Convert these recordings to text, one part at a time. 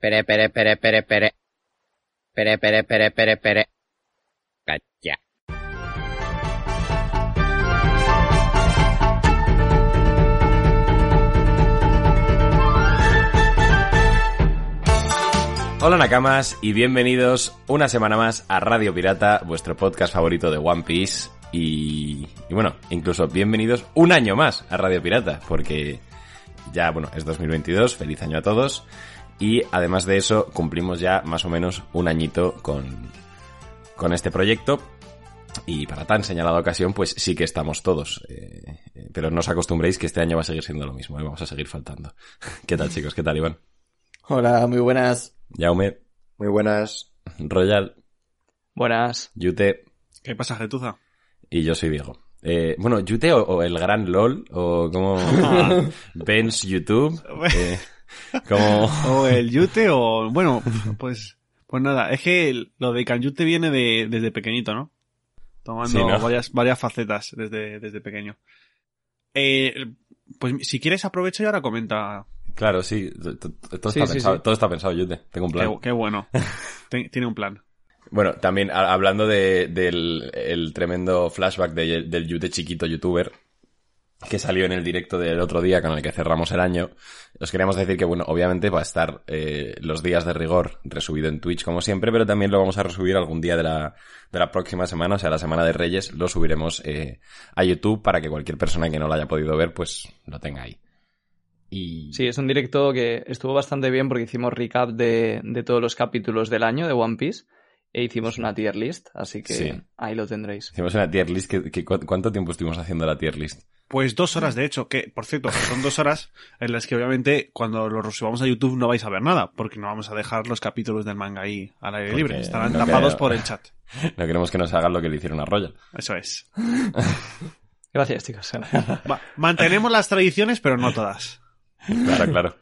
Pere, pere, pere, pere, pere. Pere, pere, pere, pere, pere. Calla. Hola Nakamas y bienvenidos una semana más a Radio Pirata, vuestro podcast favorito de One Piece. Y, y bueno, incluso bienvenidos un año más a Radio Pirata, porque ya, bueno, es 2022, feliz año a todos. Y además de eso, cumplimos ya más o menos un añito con, con este proyecto. Y para tan señalada ocasión, pues sí que estamos todos. Eh, pero no os acostumbréis que este año va a seguir siendo lo mismo, ¿eh? vamos a seguir faltando. ¿Qué tal chicos? ¿Qué tal Iván? Hola, muy buenas. Jaume, Muy buenas. Royal, Buenas. Yute ¿Qué pasa, Getuza? y yo soy Diego. Eh, bueno, Yute o, o el gran LOL, o como Ben's YouTube, eh, como... O el yute o... Bueno, pues... Pues nada, es que lo de Canyute viene de, desde pequeñito, ¿no? Tomando Sí, ¿no? varias, varias facetas desde, desde pequeño. Eh, pues si quieres aprovecha y ahora comenta. Claro, sí, todo, Sí, está sí, pensado, todo está pensado, Yute, tengo un plan. Qué, qué bueno. Ten- tiene un plan. Bueno, también a- hablando de- del el tremendo flashback de- del Yute chiquito youtuber que salió en el directo del otro día con el que cerramos el año, os queríamos decir que, bueno, obviamente va a estar eh, los días de rigor resubido en Twitch como siempre, pero también lo vamos a resubir algún día de la, de la próxima semana, o sea, la semana de Reyes, lo subiremos eh, a YouTube para que cualquier persona que no lo haya podido ver, pues lo tenga ahí. Y... Sí, es un directo que estuvo bastante bien porque hicimos recap de, de todos los capítulos del año de One Piece e hicimos una tier list, así que Sí. ahí lo tendréis. Hicimos una tier list, que, que cu- ¿cuánto tiempo estuvimos haciendo la tier list? Pues dos horas, de hecho, que, por cierto, son dos horas en las que obviamente cuando lo subamos a YouTube no vais a ver nada, porque no vamos a dejar los capítulos del manga ahí al aire Porque libre. Estarán no tapados por el chat. No queremos que nos hagan lo que le hicieron a Royal. Eso es. Gracias, chicos. Va, mantenemos las tradiciones, pero no todas. Claro, claro.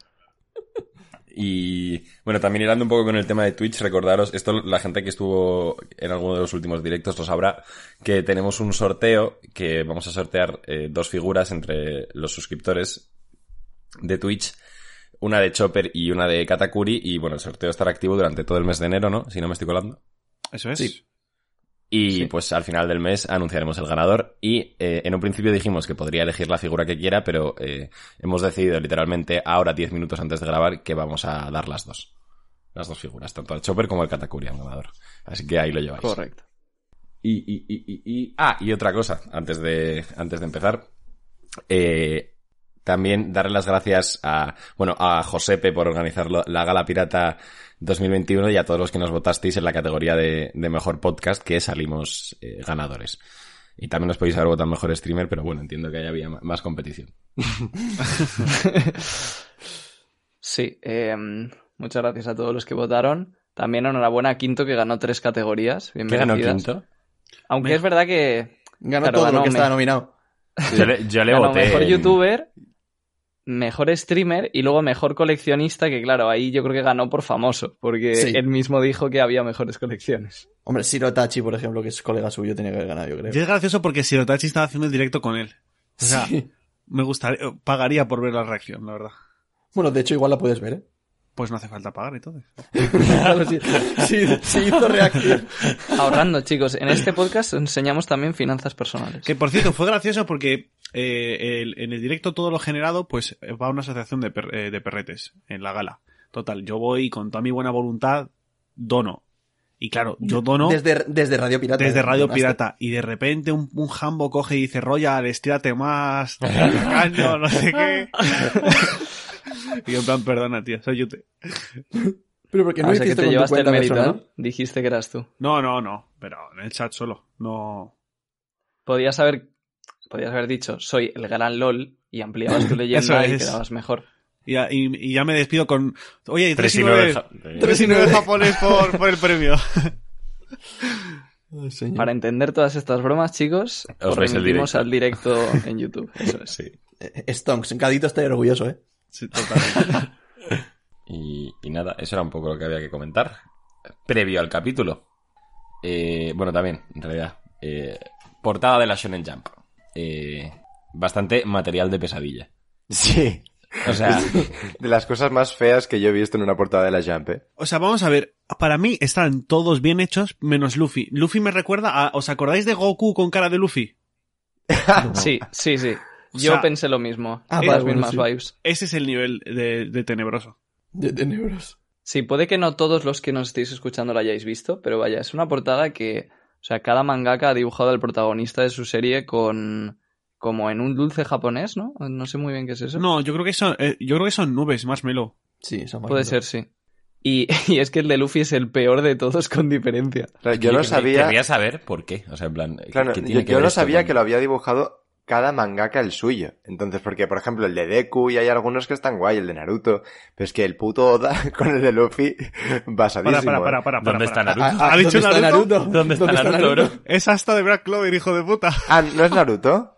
Y bueno, también hilando un poco con el tema de Twitch, recordaros, esto la gente que estuvo en alguno de los últimos directos lo sabrá, que tenemos un sorteo que vamos a sortear eh, dos figuras entre los suscriptores de Twitch, una de Chopper y una de Katakuri, y bueno, el sorteo estará activo durante todo el mes de enero, ¿no? Si no me estoy colando. Eso es. Sí. Y Sí. pues al final del mes anunciaremos el ganador. Y eh, en un principio dijimos que podría elegir la figura que quiera, pero eh, hemos decidido literalmente ahora, 10 minutos antes de grabar, que vamos a dar las dos. Las dos figuras, tanto el Chopper como el Katakuri al ganador. Así que ahí lo lleváis. Correcto. Y, y, y, y, y- Ah, y otra cosa, antes de, antes de empezar. Eh, también darle las gracias a, bueno, a Josepe por organizar la Gala Pirata 2021 y a todos los que nos votasteis en la categoría de, de mejor podcast que salimos eh, ganadores. Y también os podéis haber votado mejor streamer, pero bueno, entiendo que ahí había más competición. Sí, eh, muchas gracias a todos los que votaron. También enhorabuena a Quinto que ganó tres categorías. Bien ¿Qué ganó quinto? Aunque es verdad que Ganó Claro, todo ganó lo que me- estaba nominado. Yo le, yo le ganó voté. mejor en- youtuber, mejor streamer y luego mejor coleccionista, que claro, ahí yo creo que ganó por famoso, porque Sí. él mismo dijo que había mejores colecciones. Hombre, Siro Tachi, por ejemplo, que es colega suyo, tenía que haber ganado, yo creo. Y es gracioso porque Sirotachi estaba haciendo el directo con él. O sea, Sí. me gustaría, pagaría por ver la reacción, la verdad. Bueno, de hecho, igual la puedes ver, ¿eh? Pues no hace falta pagar entonces. Claro, sí, sí, sí hizo reacción. Ahorrando, chicos. En este podcast enseñamos también finanzas personales. Que por cierto, fue gracioso porque eh, el- en el directo todo lo generado, pues va a una asociación de, per- eh, de perretes en la gala. Total, yo voy con toda mi buena voluntad, dono. Y claro, yo dono desde, Desde, desde Radio Pirata. Radio donaste. Pirata. Y de repente un, un jambo coge y dice, Royal, estírate más, caño, no sé qué. y yo en plan, perdona, tío, soy Yute. Pero porque no Ah, o sea que hiciste te con llevaste el mérito, personal. ¿no? Dijiste que eras tú. No, no, no, pero en el chat solo. No. Podías haber, podías haber dicho, soy el gran LOL, y ampliabas tu leyenda y quedabas mejor. Y, ya- y- y ya me despido con, oye, 3 Tres y y nueve 9, ja- eh, 3 y 9 japonés por, por el premio. Ay, señor. Para entender todas estas bromas, chicos, Os os el directo. al directo en YouTube. Eso es. Sí. Eh, Stonks, en Cadito está orgulloso, ¿eh? Sí, totalmente. Y, y nada, eso era un poco lo que había que comentar. Previo al capítulo. Eh, bueno, también, en realidad. eh, portada de la Shonen Jump. Eh, bastante material de pesadilla. Sí. O sea, De las cosas más feas que yo he visto en una portada de la Jump, ¿eh? O sea, vamos a ver. Para mí están todos bien hechos, menos Luffy. Luffy me recuerda a... ¿Os acordáis de Goku con cara de Luffy? Sí, sí, sí. Yo sea, pensé lo mismo. Ah, las vale, bueno, mismas sí. vibes. Ese es el nivel de, de tenebroso. De, neuros. Sí, puede que no todos los que nos estéis escuchando lo hayáis visto, pero vaya, es una portada que, o sea, cada mangaka ha dibujado al protagonista de su serie con, como en un dulce japonés, ¿no? No sé muy bien qué es eso. No, yo creo que son, eh, yo creo que son nubes, más melo. Sí, son Puede ser, sí. Y, y es que el de Luffy es el peor de todos con diferencia. Claro, yo no sabía... Querría saber por qué. O sea, en plan. Claro, ¿qué yo, que yo ver no sabía con- que lo había dibujado cada mangaka el suyo. Entonces, porque, por ejemplo, el de Deku y hay algunos que están guay, el de Naruto. Pero es que el puto Oda con el de Luffy, basadísimo. Para, para, para, para, para. ¿Dónde está para. Naruto? ¿Ha dicho ¿dónde está Naruto? ¿Dónde está Naruto, bro? Es hasta de Black Clover, hijo de puta. Ah, ¿no es Naruto?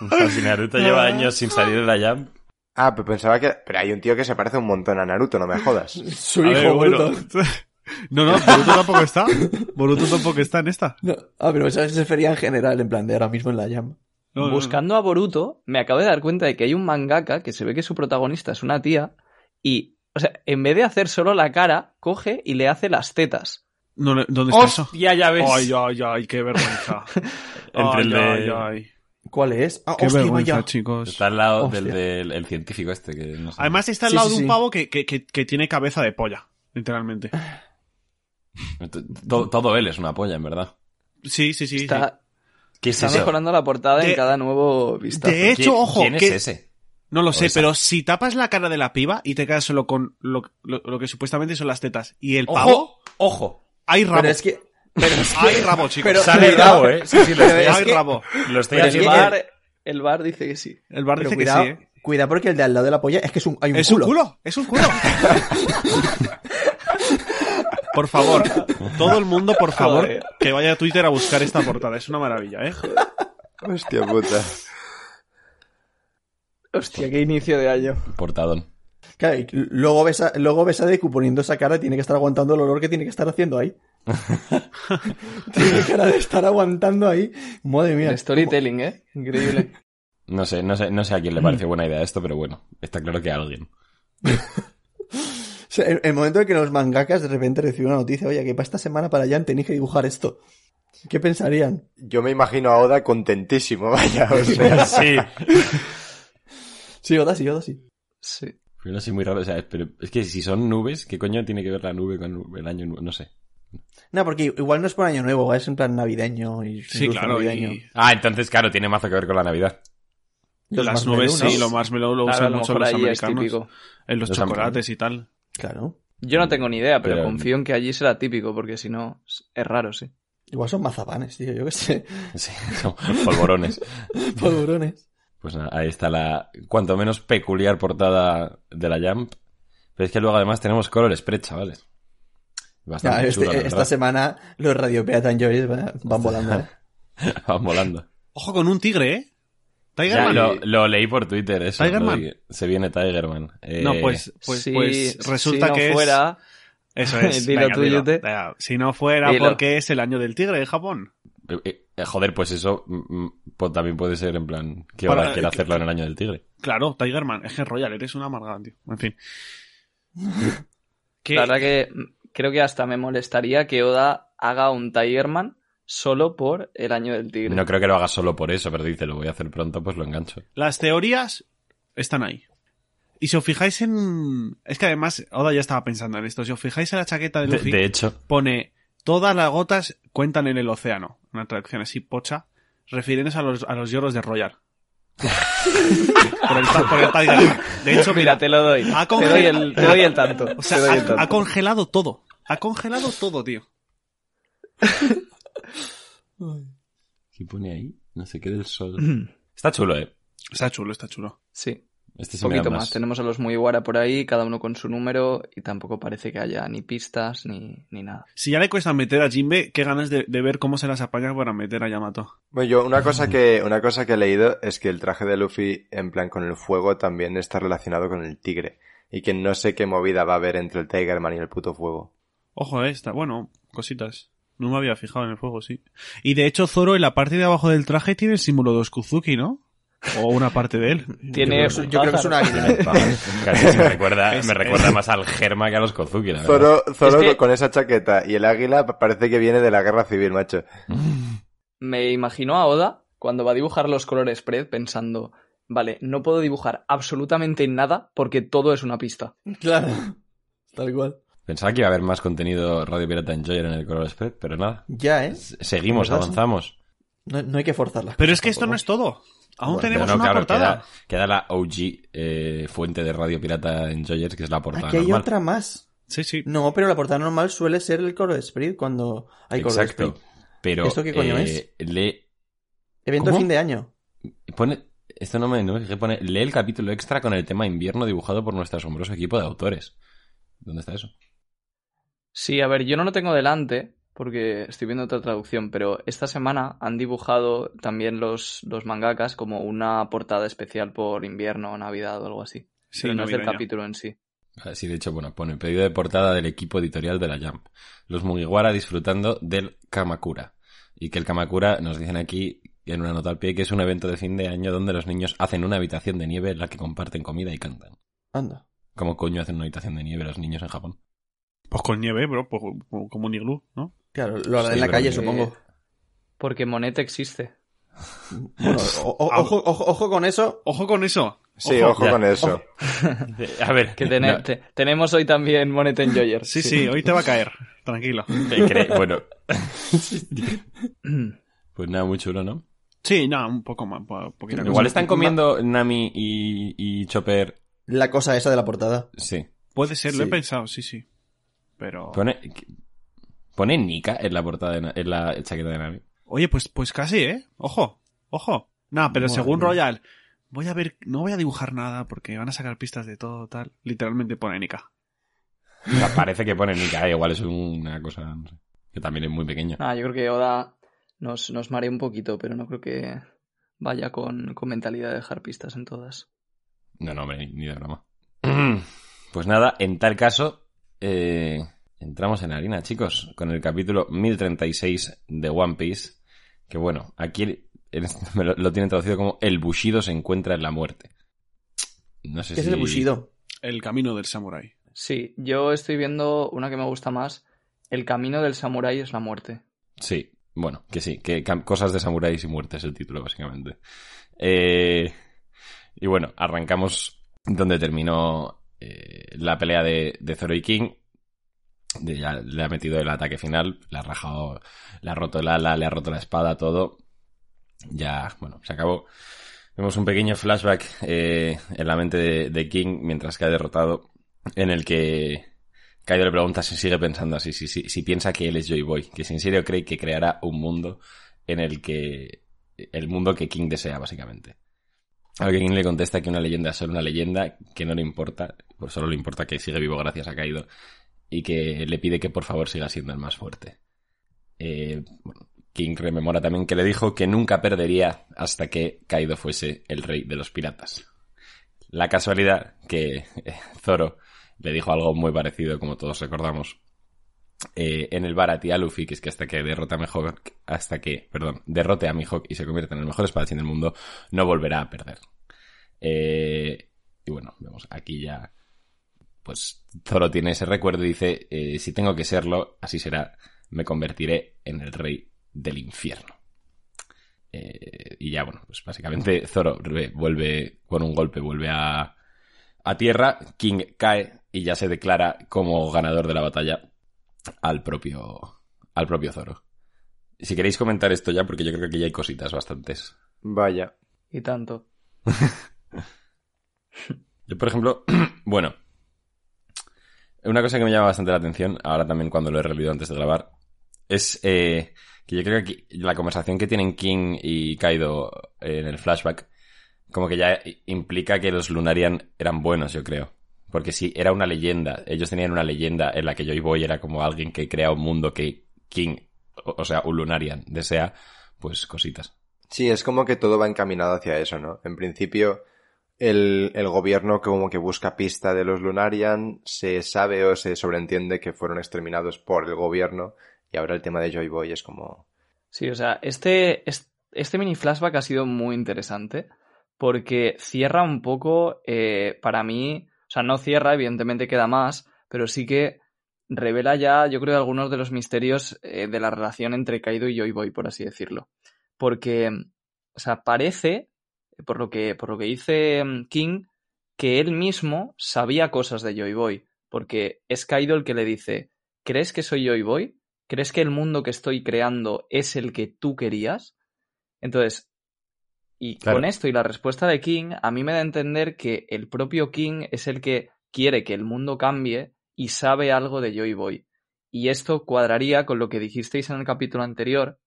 O sea, si Naruto lleva años sin salir de la Jump. Ah, pero pensaba que... Pero hay un tío que se parece un montón a Naruto, no me jodas. Su hijo, ver, bueno. Boruto. No, no, Boruto tampoco está. Boruto tampoco está en esta. No, ah, pero eso se refería en general, en plan de ahora mismo en la Jam. No, no, no. Buscando a Boruto, me acabo de dar cuenta de que hay un mangaka que se ve que su protagonista es una tía y, o sea, en vez de hacer solo la cara, coge y le hace las tetas. ¿Dónde está eso? ¡Hostia, ya ves! Ay, ay, ay, qué vergüenza. Entre el Ay, de- ay, ay. ¿Cuál es? Ah, Qué hostia, vergüenza, vaya. chicos. Está al lado Hostia. del, del el científico este que no sé. Además está al Sí, lado sí, de un sí. pavo que, que, que, que tiene cabeza de polla, literalmente. todo, todo él es una polla, en verdad. Sí, sí, sí. sí. Está, ¿Qué es está eso? mejorando la portada De- en cada nuevo vistazo. De hecho, ¿Quién- ojo, ¿Quién es que- ese? No lo sé, esa. pero si tapas la cara de la piba y te quedas solo con lo, lo, lo que supuestamente son las tetas y el pavo, ¡Ojo! ¡Ojo! hay rabo. Pero es que... Pero es que... Hay rabo, chicos. Pero- Sale el cuidado. rabo, ¿eh? Sí, sí, lo Pero estoy, es hay que- rabo. lo estoy pero es el, que- bar, el bar dice que sí. El bar Pero dice cuidado, que sí, ¿eh? cuidado porque el de al lado de la polla es que es un, hay un Es culo. un culo, es un culo. por favor, todo el mundo, por favor, Joder. que vaya a Twitter a buscar esta portada. Es una maravilla, ¿eh? Hostia puta. Hostia, qué inicio de año. Portadón. Claro, y luego ves, a, luego ves a Deku poniendo esa cara, tiene que estar aguantando el olor que tiene que estar haciendo ahí. tiene cara de estar aguantando ahí. Madre mía. El storytelling, ¿eh? Increíble. No sé, no sé, no sé a quién le parece buena idea esto, pero bueno, está claro que a alguien. Sea, el, el momento en que los mangakas de repente reciben una noticia, oye, que para esta semana para allá tenéis que dibujar esto. ¿Qué pensarían? Yo me imagino a Oda contentísimo, vaya, o sea... Sí. Sí, Oda sí, Oda sí. Sí. Pero así muy raro, o sea, pero es que si son nubes, ¿qué coño tiene que ver la nube con el año nuevo? No sé. No, porque igual no es por año nuevo, es en plan navideño y Sí, claro. navideño. Y Ah, entonces, claro, tiene mazo que ver con la Navidad. Los las nubes, ¿no? sí, lo más lo usan lo mucho los americanos. En los Los chocolates y tal. Claro. Yo no tengo ni idea, pero, Pero- confío en que allí será típico, porque si no, es raro, sí. Igual son mazapanes, tío, yo qué sé. Sí, son polvorones. Polvorones. Pues nada, ahí está la cuanto menos peculiar portada de la Jump. Pero es que luego además tenemos Color Spread, chavales. Bastante Ya, este- chulo, esta semana los Radio Peatan Joys van, van volando, ¿eh? Van volando. Ojo con un tigre, ¿eh? Tigerman. lo, lo leí por Twitter, eso. ¿Tigerman? Se viene Tigerman. Eh, No, pues, pues, si, pues resulta si no que fuera, es... Eso es. Dilo Venga, tú, dilo. Venga, Si no fuera Dilo. porque es el año del tigre de Japón. eh, eh, joder, pues eso mm, mm, pues también puede ser en plan que Para- ahora quiere que- hacerlo en el año del tigre. Claro, Tigerman. Es que Royal, eres una amargada, tío. En fin. ¿Qué? la verdad que creo que hasta me molestaría que Oda haga un Tigerman solo por el año del tigre. No creo que lo haga solo por eso, pero dice, lo voy a hacer pronto, pues lo engancho. Las teorías están ahí. Y si os fijáis en... Es que además, Oda ya estaba pensando en esto. Si os fijáis en la chaqueta de De, Luffy, de hecho, pone todas las gotas cuentan en el océano. Una traducción así pocha, refiriéndose a los, a los lloros de Royal. por, el, por el Tigerman. De hecho, Mira, mira, te lo doy. Ha Te doy el, te doy el tanto. o sea, ha congelado todo. Ha congelado todo, tío. ¿Qué pone ahí? No sé qué del sol. Está chulo, eh. Está chulo, está chulo. Sí, Este un da poquito más. más. Tenemos a los Mugiwara por ahí, cada uno con su número, y tampoco parece que haya ni pistas ni, ni nada. Si ya le cuesta meter a Jinbe, qué ganas de, de ver cómo se las apaña para meter a Yamato. Bueno, yo una cosa que una cosa que he leído es que el traje de Luffy en plan con el fuego también está relacionado con el tigre y que no sé qué movida va a haber entre el Tigerman y el puto fuego. Ojo, eh, está, bueno, cositas. No me había fijado en el fuego, sí. Y de hecho, Zoro en la parte de abajo del traje tiene el símbolo de Oskuzuki, ¿no? O una parte de él. Tiene Yo creo, yo creo que es un águila. Casi me recuerda, Es- me recuerda más al Germa que a los Kozuki, la verdad. Zoro, Zoro Es que- con esa chaqueta y el águila parece que viene de la guerra civil, macho. Me imagino a Oda cuando va a dibujar los colores spread pensando, vale, no puedo dibujar absolutamente nada porque todo es una pista. Claro. Tal cual. Pensaba que iba a haber más contenido Radio Pirata Enjoyer en el Color Spread, pero nada. Ya, ¿eh? Seguimos, avanzamos. No, no hay que forzar las Pero es que esto no es todo. Aún Bueno, tenemos no, una claro, portada. Queda, queda la OG eh, fuente de Radio Pirata Enjoyers, que es la portada Aquí hay normal. otra más. Sí, sí. No, pero la portada normal suele ser el Color Spirit cuando hay Color Exacto. Spirit. Pero ¿Esto qué coño eh, lee, Evento ¿Cómo? de fin de año. pone, esto no me, no me fijé, pone, lee el capítulo extra con el tema invierno dibujado por nuestro asombroso equipo de autores. ¿Dónde está eso? Sí, a ver, yo no lo tengo delante porque estoy viendo otra traducción, pero esta semana han dibujado también los, los mangakas como una portada especial por invierno o navidad o algo así. Sí, pero no es del capítulo en sí. Ah, Sí, de hecho, bueno, pone pedido de portada del equipo editorial de la Jump. Los Mugiwara disfrutando del Kamakura. Y que el Kamakura, nos dicen aquí en una nota al pie, que es un evento de fin de año donde los niños hacen una habitación de nieve en la que comparten comida y cantan. Anda. ¿Cómo coño hacen una habitación de nieve los niños en Japón? Pues con nieve, bro, pues como un iglú, ¿no? Claro, lo hará Sí, en la calle, que- supongo. Porque Monet existe. Bueno, o- o- Ah. ojo, ojo, ojo con eso. Ojo con eso. Sí, ojo, ya. con eso. A ver, Que tene- no, te- tenemos hoy también Monet Enjoyer. Sí, sí, hoy te va a caer. Tranquilo. bueno, pues nada, muy chulo, ¿no? Sí, no, un poco más. cosa. Igual están comiendo Nami y, y Chopper. La cosa esa de la portada. Sí. Puede ser, lo he Sí. pensado, sí, sí. Pero. Pone, pone Nika en la portada, de en la chaqueta de Nami. Oye, pues, pues casi, ¿eh? Ojo, ojo. No, pero Madre según mía. Royal, voy a ver, no voy a dibujar nada porque van a sacar pistas de todo, tal. Literalmente pone Nika. O sea, parece que pone Nika, eh, igual es una cosa, no sé, que también es muy pequeño. Ah, yo creo que Oda nos, nos marea un poquito, pero no creo que vaya con, con mentalidad de dejar pistas en todas. No, no, hombre, ni, ni de broma. Pues nada, en tal caso, eh, entramos en harina, chicos, con el capítulo 1036 de One Piece. Que bueno, aquí lo, lo tienen traducido como El Bushido se encuentra en la muerte. No sé ¿Qué si... es el Bushido? El camino del samurái. Sí, yo estoy viendo una que me gusta más. El camino del samurái es la muerte. Sí, bueno, que sí, que cosas de samuráis y muerte es el título, básicamente. Eh, y bueno, arrancamos donde terminó eh, la pelea de, de Zoro y King. Ya le ha metido el ataque final, le ha rajado, le ha roto el ala, le ha roto la espada, todo. Ya, bueno, se acabó. Vemos un pequeño flashback eh, en la mente de, King mientras cae derrotado, en el que Kaido le pregunta si sigue pensando así, si, si, si piensa que él es Joy Boy, que si en serio cree que creará un mundo en el que... el mundo que King desea, básicamente. A lo que King le contesta que una leyenda es solo una leyenda, que no le importa, pues solo le importa que sigue vivo gracias a Kaido, y que le pide que por favor siga siendo el más fuerte. Eh, King rememora también que le dijo que nunca perdería hasta que Kaido fuese el rey de los piratas. La casualidad que eh, Zoro le dijo algo muy parecido, como todos recordamos, eh, en el bar a Luffy, que es que hasta que derrota a Mihawk, hasta que, perdón, derrote a Mihawk y se convierta en el mejor espadachín del mundo, no volverá a perder. Eh, y bueno, vemos aquí ya, pues Zoro tiene ese recuerdo y dice, eh, si tengo que serlo, así será, me convertiré en el rey del infierno. Y ya, bueno, pues básicamente Zoro vuelve con un golpe, vuelve a, a tierra, King cae y ya se declara como ganador de la batalla al propio, al propio Zoro. Si queréis comentar esto ya, porque yo creo que aquí ya hay cositas bastantes. Vaya. Y tanto. Yo, por ejemplo, bueno, una cosa que me llama bastante la atención, ahora también cuando lo he releído antes de grabar, es eh, que yo creo que aquí la conversación que tienen King y Kaido en el flashback, como que ya implica que los Lunarian eran buenos, yo creo. Porque si era una leyenda, ellos tenían una leyenda en la que Joy Boy era como alguien que crea un mundo que King, o sea, un Lunarian, desea, pues cositas. Sí, es como que todo va encaminado hacia eso, ¿no? En principio, el, el gobierno como que busca pista de los Lunarian, se sabe o se sobreentiende que fueron exterminados por el gobierno, y ahora el tema de Joy Boy es como... Sí, o sea, este, es- este mini flashback ha sido muy interesante porque cierra un poco, eh, para mí, o sea, no cierra, evidentemente queda más, pero sí que revela ya, yo creo, algunos de los misterios eh, de la relación entre Kaido y Joy Boy, por así decirlo. Porque, o sea, parece, por lo que, por lo que dice mm, King, que él mismo sabía cosas de Joy Boy, porque es Kaido el que le dice, ¿crees que soy Joy Boy? ¿Crees que el mundo que estoy creando es el que tú querías? Entonces, y Claro. con esto y la respuesta de King, a mí me da a entender que el propio King es el que quiere que el mundo cambie y sabe algo de Joy Boy. Y esto cuadraría con lo que dijisteis en el capítulo anterior,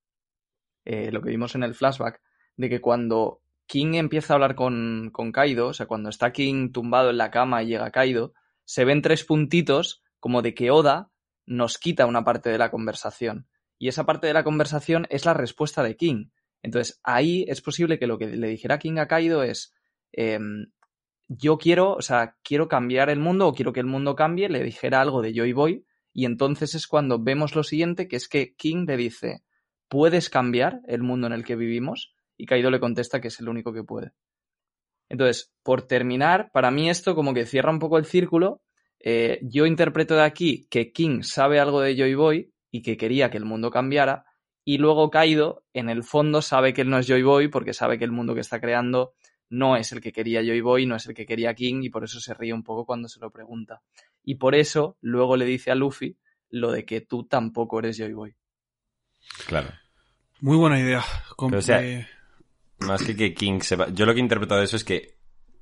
eh, lo que vimos en el flashback, de que cuando King empieza a hablar con, con Kaido, o sea, cuando está King tumbado en la cama y llega Kaido, se ven tres puntitos como de que Oda nos quita una parte de la conversación. Y esa parte de la conversación es la respuesta de King. Entonces, ahí es posible que lo que le dijera King a Kaido es, em, yo quiero, o sea, quiero cambiar el mundo o quiero que el mundo cambie, le dijera algo de Joy Boy, y entonces es cuando vemos lo siguiente, que es que King le dice, ¿puedes cambiar el mundo en el que vivimos? Y Kaido le contesta que es el único que puede. Entonces, por terminar, para mí esto como que cierra un poco el círculo. Eh, yo interpreto de aquí que King sabe algo de Joy Boy y que quería que el mundo cambiara, y luego Kaido, en el fondo, sabe que él no es Joy Boy porque sabe que el mundo que está creando no es el que quería Joy Boy, no es el que quería King, y por eso se ríe un poco cuando se lo pregunta. Y por eso luego le dice a Luffy lo de que tú tampoco eres Joy Boy. Claro. Muy buena idea. Pero, o sea, Más que que King sepa. Yo lo que he interpretado de eso es que.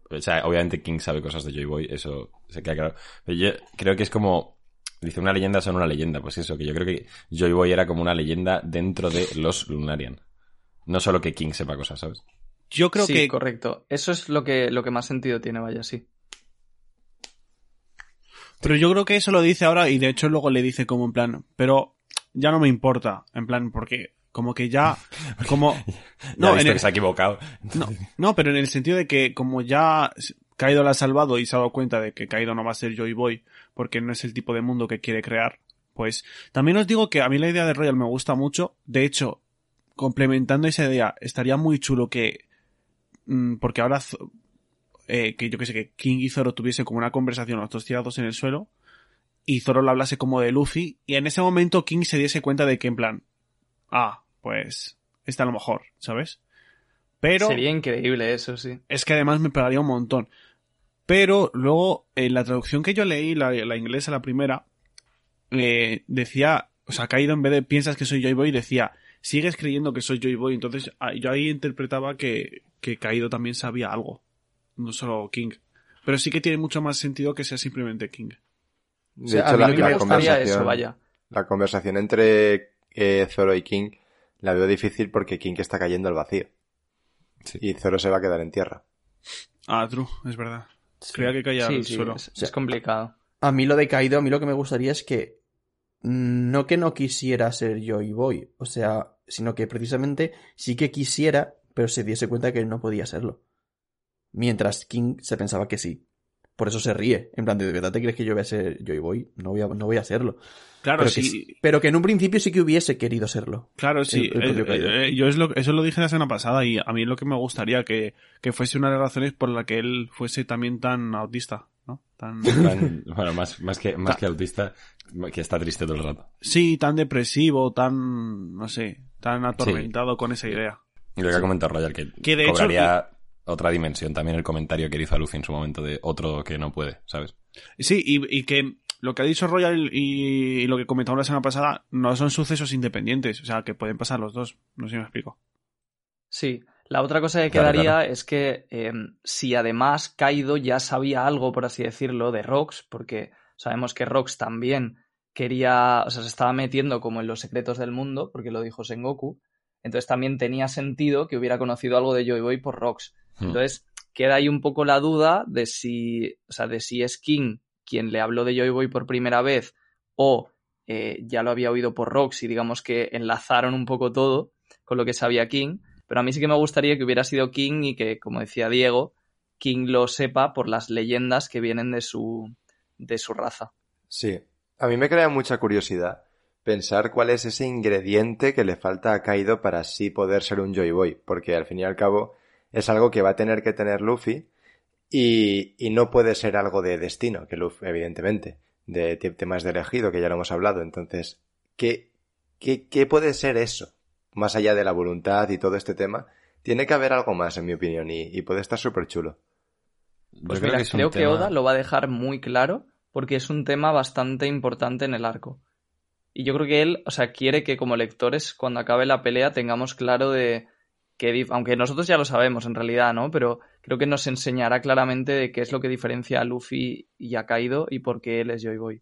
O sea, obviamente King sabe cosas de Joy Boy, eso se queda claro. Pero yo creo que es como. Dice, una leyenda son una leyenda. Pues eso, que yo creo que Joy Boy era como una leyenda dentro de los Lunarian. No solo que King sepa cosas, ¿sabes? yo creo sí, que correcto. Eso es lo que, lo que más sentido tiene, vaya, sí. Pero yo creo que eso lo dice ahora y de hecho luego le dice como en plan, pero ya no me importa, en plan, porque como que ya, como... No, No, ha en visto el- que se ha equivocado. No, no, pero en el sentido de que como ya Kaido la ha salvado y se ha dado cuenta de que Kaido no va a ser Joy Boy porque no es el tipo de mundo que quiere crear, pues también os digo que a mí la idea de Royal me gusta mucho. De hecho, complementando esa idea, estaría muy chulo que... mm, porque ahora... Eh, que yo que sé, que King y Zoro tuviesen como una conversación los dos tirados en el suelo y Zoro le hablase como de Luffy y en ese momento King se diese cuenta de que en plan... Ah, pues... Está a lo mejor, ¿sabes? Pero... Sería increíble eso, sí. Es que además me pegaría un montón. Pero luego, en la traducción que yo leí, la, la inglesa, la primera, eh, decía, o sea, caído en vez de piensas que soy Joy Boy, decía, sigues creyendo que soy Joy Boy. Entonces, yo ahí interpretaba que, que Caído también sabía algo. No solo King. Pero sí que tiene mucho más sentido que sea simplemente King. De O sea, hecho, a mí la, lo que la me gustaría conversación, eso, vaya. la conversación entre eh, Zoro y King la veo difícil porque King está cayendo al vacío. Sí. Y Zoro se va a quedar en tierra. Ah, true, es verdad. Creía que caía Sí, al sí, suelo. es, es complicado. A mí lo de Kaido, a mí lo que me gustaría es que no que no quisiera ser Joy Boy, o sea, sino que precisamente sí que quisiera, pero se diese cuenta que no podía serlo. Mientras King se pensaba que sí. Por eso se ríe. En plan, ¿de verdad te crees que yo voy a ser Joy Boy? No voy a, no voy a serlo. Claro, pero, sí. que, pero que en un principio sí que hubiese querido serlo. Claro, sí. el Eh, Kaido. eh, yo es lo, eso lo dije la semana pasada y a mí lo que me gustaría que, que fuese una de las razones por la que él fuese también tan autista, ¿no? Tan, Tan- bueno, más, más, que, más que autista, que está triste todo el rato. sí, tan depresivo, tan, no sé, tan atormentado con esa idea. Y lo que ha comentado Royal, que, Que de hecho- cobraría otra dimensión también el comentario que le hizo a Luffy en su momento de otro que no puede, ¿sabes? Sí, y, y que lo que ha dicho Royal y, y lo que comentamos la semana pasada no son sucesos independientes, o sea, que pueden pasar los dos. No sé si me explico. Sí. La otra cosa que Claro, quedaría claro. es que eh, si además Kaido ya sabía algo, por así decirlo, de Rox, porque sabemos que Rox también quería, o sea, se estaba metiendo como en los secretos del mundo, porque lo dijo Sengoku, entonces también tenía sentido que hubiera conocido algo de Joy Boy por Rox. Hmm. Entonces queda ahí un poco la duda de si, o sea, de si es King quien le habló de Joy Boy por primera vez o eh, ya lo había oído por Rox y digamos que enlazaron un poco todo con lo que sabía King. Pero a mí sí que me gustaría que hubiera sido King y que, como decía Diego, King lo sepa por las leyendas que vienen de su, de su raza. Sí. A mí me crea mucha curiosidad pensar cuál es ese ingrediente que le falta a Kaido para así poder ser un Joy Boy. Porque al fin y al cabo, es algo que va a tener que tener Luffy y, y no puede ser algo de destino, que Luffy, evidentemente, de te- temas de elegido, que ya lo hemos hablado. Entonces, ¿qué, qué, qué puede ser eso? Más allá de la voluntad y todo este tema, tiene que haber algo más, en mi opinión, y, y puede estar súper chulo. Pues mira, creo que tema- Oda lo va a dejar muy claro porque es un tema bastante importante en el arco. Y yo creo que él, o sea, quiere que como lectores, cuando acabe la pelea, tengamos claro de que, aunque nosotros ya lo sabemos en realidad, ¿no? Pero creo que nos enseñará claramente de qué es lo que diferencia a Luffy y a Kaido y por qué él es Joy Boy.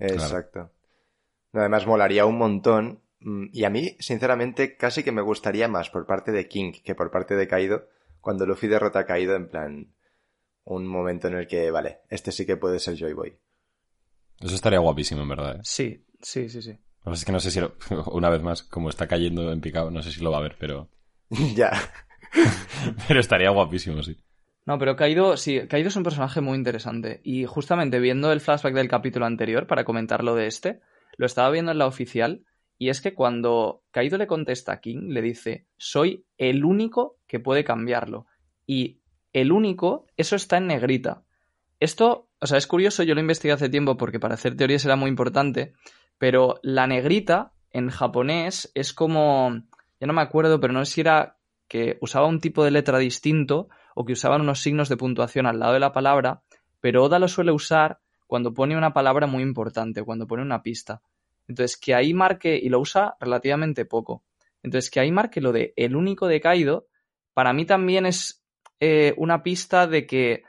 Exacto. Además, molaría un montón. mm, Y a mí, sinceramente, casi que me gustaría más por parte de King que por parte de Kaido. Cuando Luffy derrota a Kaido, en plan. Un momento en el que, vale, este sí que puede ser Joy Boy. Eso estaría guapísimo, en verdad. ¿eh? Sí, sí, sí, sí. Lo que pasa es que no sé si, lo- una vez más, como está cayendo en picado, no sé si lo va a ver, pero, ya. pero estaría guapísimo, sí. No, pero Kaido, sí, Kaido es un personaje muy interesante. Y justamente viendo el flashback del capítulo anterior, para comentarlo de este, lo estaba viendo en la oficial. Y es que cuando Kaido le contesta a King, le dice: Soy el único que puede cambiarlo. Y el único, eso está en negrita. Esto, o sea, es curioso, yo lo investigué hace tiempo porque para hacer teorías era muy importante. Pero la negrita en japonés es como. Ya no me acuerdo, pero no sé si era que usaba un tipo de letra distinto o que usaban unos signos de puntuación al lado de la palabra, pero Oda lo suele usar cuando pone una palabra muy importante, cuando pone una pista. Entonces, que ahí marque, y lo usa relativamente poco. Entonces, que ahí marque lo de el único de Kaido, para mí también es eh, una pista de que,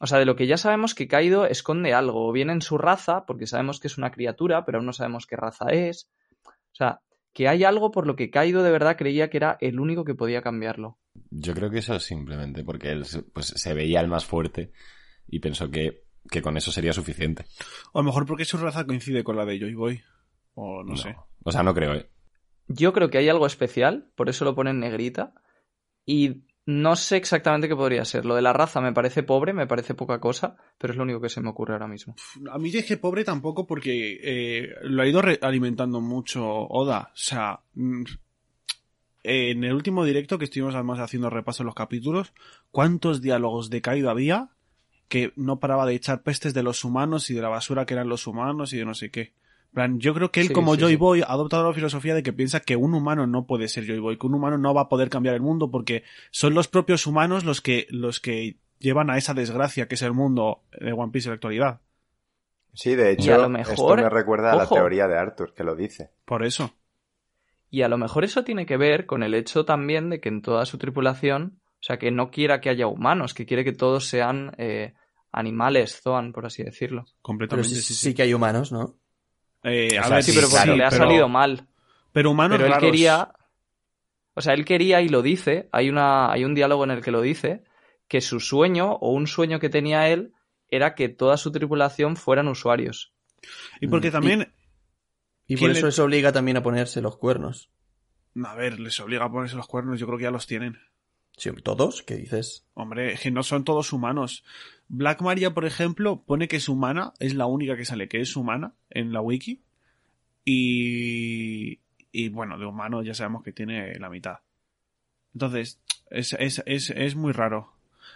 o sea, de lo que ya sabemos que Kaido esconde algo, o bien en su raza, porque sabemos que es una criatura, pero aún no sabemos qué raza es. O sea, que hay algo por lo que Kaido de verdad creía que era el único que podía cambiarlo. Yo creo que eso es simplemente porque él se- pues, se veía el más fuerte y pensó que, que con eso sería suficiente. O a lo mejor porque su raza coincide con la de Joy Boy. O no, sé. O sea, no creo, ¿eh? Yo creo que hay algo especial, por eso lo pone en negrita. Y no sé exactamente qué podría ser. Lo de la raza me parece pobre, me parece poca cosa, pero es lo único que se me ocurre ahora mismo. A mí es que pobre tampoco porque eh, lo ha ido alimentando mucho Oda. O sea, mm, en el último directo que estuvimos además haciendo repaso en los capítulos, ¿cuántos diálogos de Kaido había que no paraba de echar pestes de los humanos y de la basura que eran los humanos y de no sé qué? En plan, yo creo que él Sí, como sí, Joy sí. Boy ha adoptado la filosofía de que piensa que un humano no puede ser Joy Boy, que un humano no va a poder cambiar el mundo porque son los propios humanos los que, los que llevan a esa desgracia que es el mundo de One Piece en la actualidad. Sí, de hecho, lo mejor- esto me recuerda a la ojo. teoría de Arthur, que lo dice. Por eso. Y a lo mejor eso tiene que ver con el hecho también de que en toda su tripulación, o sea, que no quiera que haya humanos, que quiere que todos sean eh, animales, Zoan, por así decirlo. Pero Completamente, sí, sí, sí sí. que hay humanos, ¿no? Eh, a O sea, ver, Sí, Sí, pero le ha pero- salido mal. Pero humanos Pero él raros. quería. O sea, él quería y lo dice. Hay, una, hay un diálogo en el que lo dice. Que su sueño, o un sueño que tenía él, era que toda su tripulación fueran usuarios. Y porque Mm, también, Y ¿Quién por eso le- les obliga también a ponerse los cuernos. a ver, les obliga a ponerse los cuernos, yo creo que ya los tienen. Sí, ¿Todos? ¿Qué dices? Hombre, es que no son todos humanos. Black Maria, por ejemplo, pone que es humana, es la única que sale que es humana en la wiki. Y, y bueno, de humano ya sabemos que tiene la mitad. Entonces, es, es, es, es muy raro.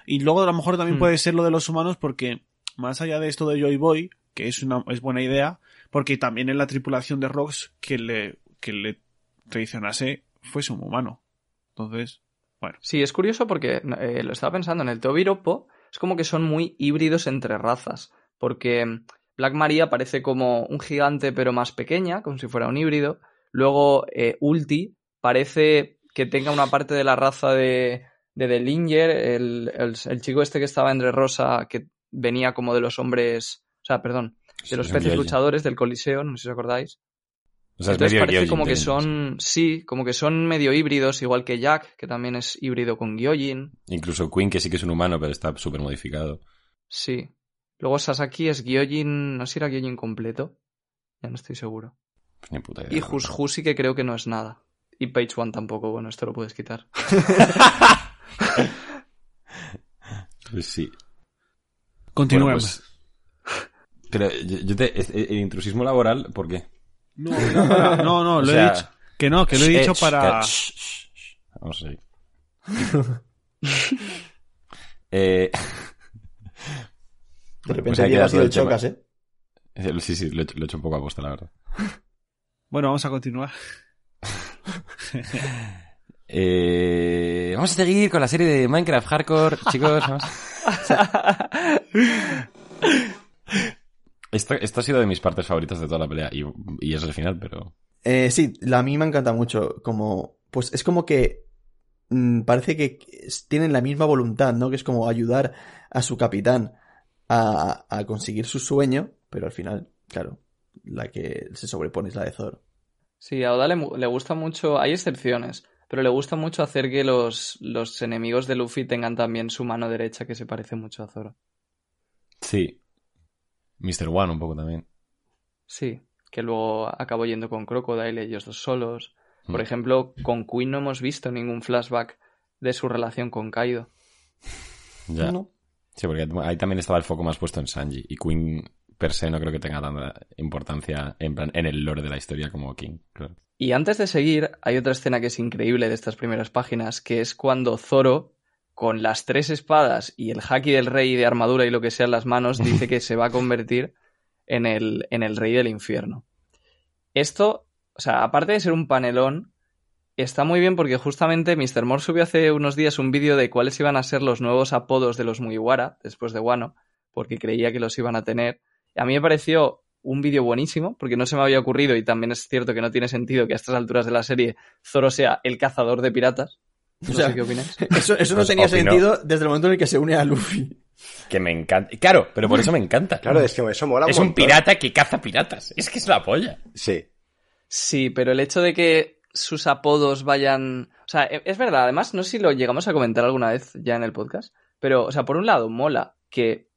Y luego a lo mejor también Hmm. puede ser lo de los humanos porque, más allá de esto de Joy Boy, que es una es buena idea, porque también en la tripulación de Rocks que le, que le traicionase fuese un humano. Entonces, bueno. Sí, es curioso porque eh, lo estaba pensando en el Teobiropo. Es como que son muy híbridos entre razas. Porque Black Maria parece como un gigante pero más pequeña, como si fuera un híbrido. Luego eh, Ulti parece que tenga una parte de la raza de, de Delinger, el, el, el chico este que estaba entre Rosa, que venía como de los hombres, o sea, perdón, de los Sí, peces luchadores del Coliseo, no sé si os acordáis. O sea, es Entonces medio parece Gyojin como que son, sí, como que son medio híbridos, igual que Jack, que también es híbrido con Gyojin. Incluso Queen, que sí que es un humano, pero está súper modificado. Sí. Luego Sasaki es Gyojin, no sé si era Gyojin completo. Ya no estoy seguro. Pues ni puta idea. Y Hus Husi que creo que no es nada. Y Page One tampoco, bueno, esto lo puedes quitar. Pues sí. Continuemos. Bueno, pues- Pero yo, yo te, el intrusismo laboral, ¿por qué? No, no, no, no, O lo sea, he dicho. Que no, que lo he Eh, dicho para. Vamos a seguir. Eh, De repente Pues ha sido el chocas, ¿eh? sí, sí, lo he, hecho, lo he hecho un poco a posta, la verdad. Bueno, vamos a continuar. Eh, vamos a seguir con la serie de Minecraft Hardcore, chicos. vamos. Esto, esto ha sido de mis partes favoritas de toda la pelea y, y es el final, pero... Eh, sí, la a mí me encanta mucho. Como, pues es como que mm, parece que tienen la misma voluntad, ¿no? Que es como ayudar a su capitán a, a conseguir su sueño, pero al final, claro, la que se sobrepone es la de Zoro. Sí, a Oda le, le gusta mucho, hay excepciones, pero le gusta mucho hacer que los, los enemigos de Luffy tengan también su mano derecha que se parece mucho a Zoro. Sí. Mr. One un poco también. Sí, que luego acabó yendo con Crocodile, ellos dos solos. Por Mm. ejemplo, con Queen no hemos visto ningún flashback de su relación con Kaido. Ya. ¿No? Sí, porque ahí también estaba el foco más puesto en Sanji. Y Queen per se no creo que tenga tanta importancia en, plan, en el lore de la historia como King. Claro. Y antes de seguir, hay otra escena que es increíble de estas primeras páginas, que es cuando Zoro, con las tres espadas y el haki del rey de armadura y lo que sea en las manos, dice que se va a convertir en el, en el rey del infierno. Esto, o sea, aparte de ser un panelón, está muy bien porque justamente Mr. Moore subió hace unos días un vídeo de cuáles iban a ser los nuevos apodos de los Mugiwara después de Wano, porque creía que los iban a tener. A mí me pareció un vídeo buenísimo, porque no se me había ocurrido y también es cierto que no tiene sentido que a estas alturas de la serie Zoro sea el cazador de piratas. No O sea, sé qué opináis. Eso, eso no Pues tenía sentido desde el momento en el que se une a Luffy. Que me encanta. Claro, pero por eso me encanta. Claro, es que eso mola es un montón. pirata que caza piratas. Es que es la polla. Sí. Sí, pero el hecho de que sus apodos vayan... O sea, e- es verdad, además, no sé si lo llegamos a comentar alguna vez ya en el podcast, pero, o sea, por un lado, mola que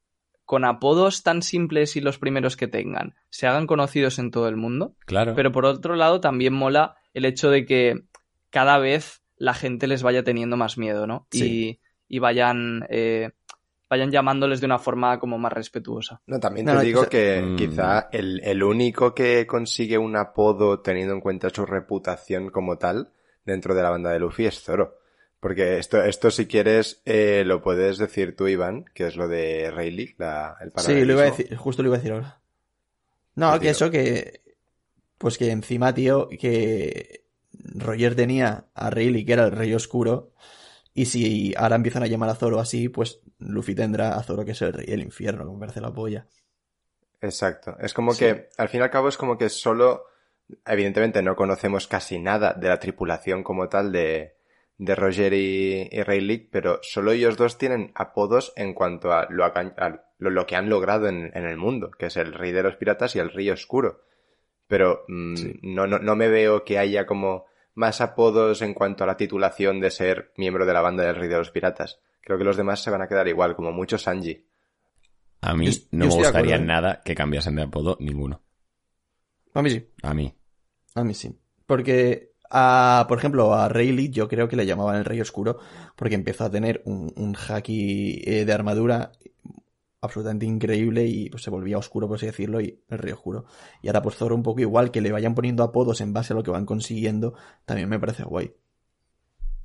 con apodos tan simples y los primeros que tengan se hagan conocidos en todo el mundo, Claro. pero por otro lado también mola el hecho de que cada vez la gente les vaya teniendo más miedo, ¿no? Sí. Y, y vayan, eh, vayan llamándoles de una forma como más respetuosa. No, también te no, digo que Mm. quizá el, el único que consigue un apodo teniendo en cuenta su reputación como tal dentro de la banda de Luffy es Zoro. Porque esto, esto si quieres, eh, lo puedes decir tú, Iván, que es lo de Rayleigh, la, el Sí, lo iba a decir, justo lo iba a decir ahora. No, Pues que eso que. Pues que encima, tío, que Roger tenía a Rayleigh, que era el rey oscuro. Y si ahora empiezan a llamar a Zoro así, pues Luffy tendrá a Zoro que es el rey del infierno, que me parece la polla. Exacto. Es como Sí. que, al fin y al cabo, es como que solo, evidentemente no conocemos casi nada de la tripulación como tal de, de Roger y, y Rayleigh, pero solo ellos dos tienen apodos en cuanto a lo, aca- a lo, lo que han logrado en, en el mundo, que es el rey de los piratas y el rey oscuro. Pero mm, Sí. no, no, no me veo que haya como más apodos en cuanto a la titulación de ser miembro de la banda del rey de los piratas. Creo que los demás se van a quedar igual, como mucho Sanji. A mí Yo- no yo me gustaría acuerdo, ¿eh? nada que cambiasen de apodo ninguno. A mí sí, A mí. a mí sí. Porque, a, por ejemplo, a Rayleigh yo creo que le llamaban el rey oscuro porque empezó a tener un, un haki eh, de armadura absolutamente increíble y pues se volvía oscuro, por así decirlo, y el rey oscuro. Y ahora por Zoro un poco igual, que le vayan poniendo apodos en base a lo que van consiguiendo, también me parece guay.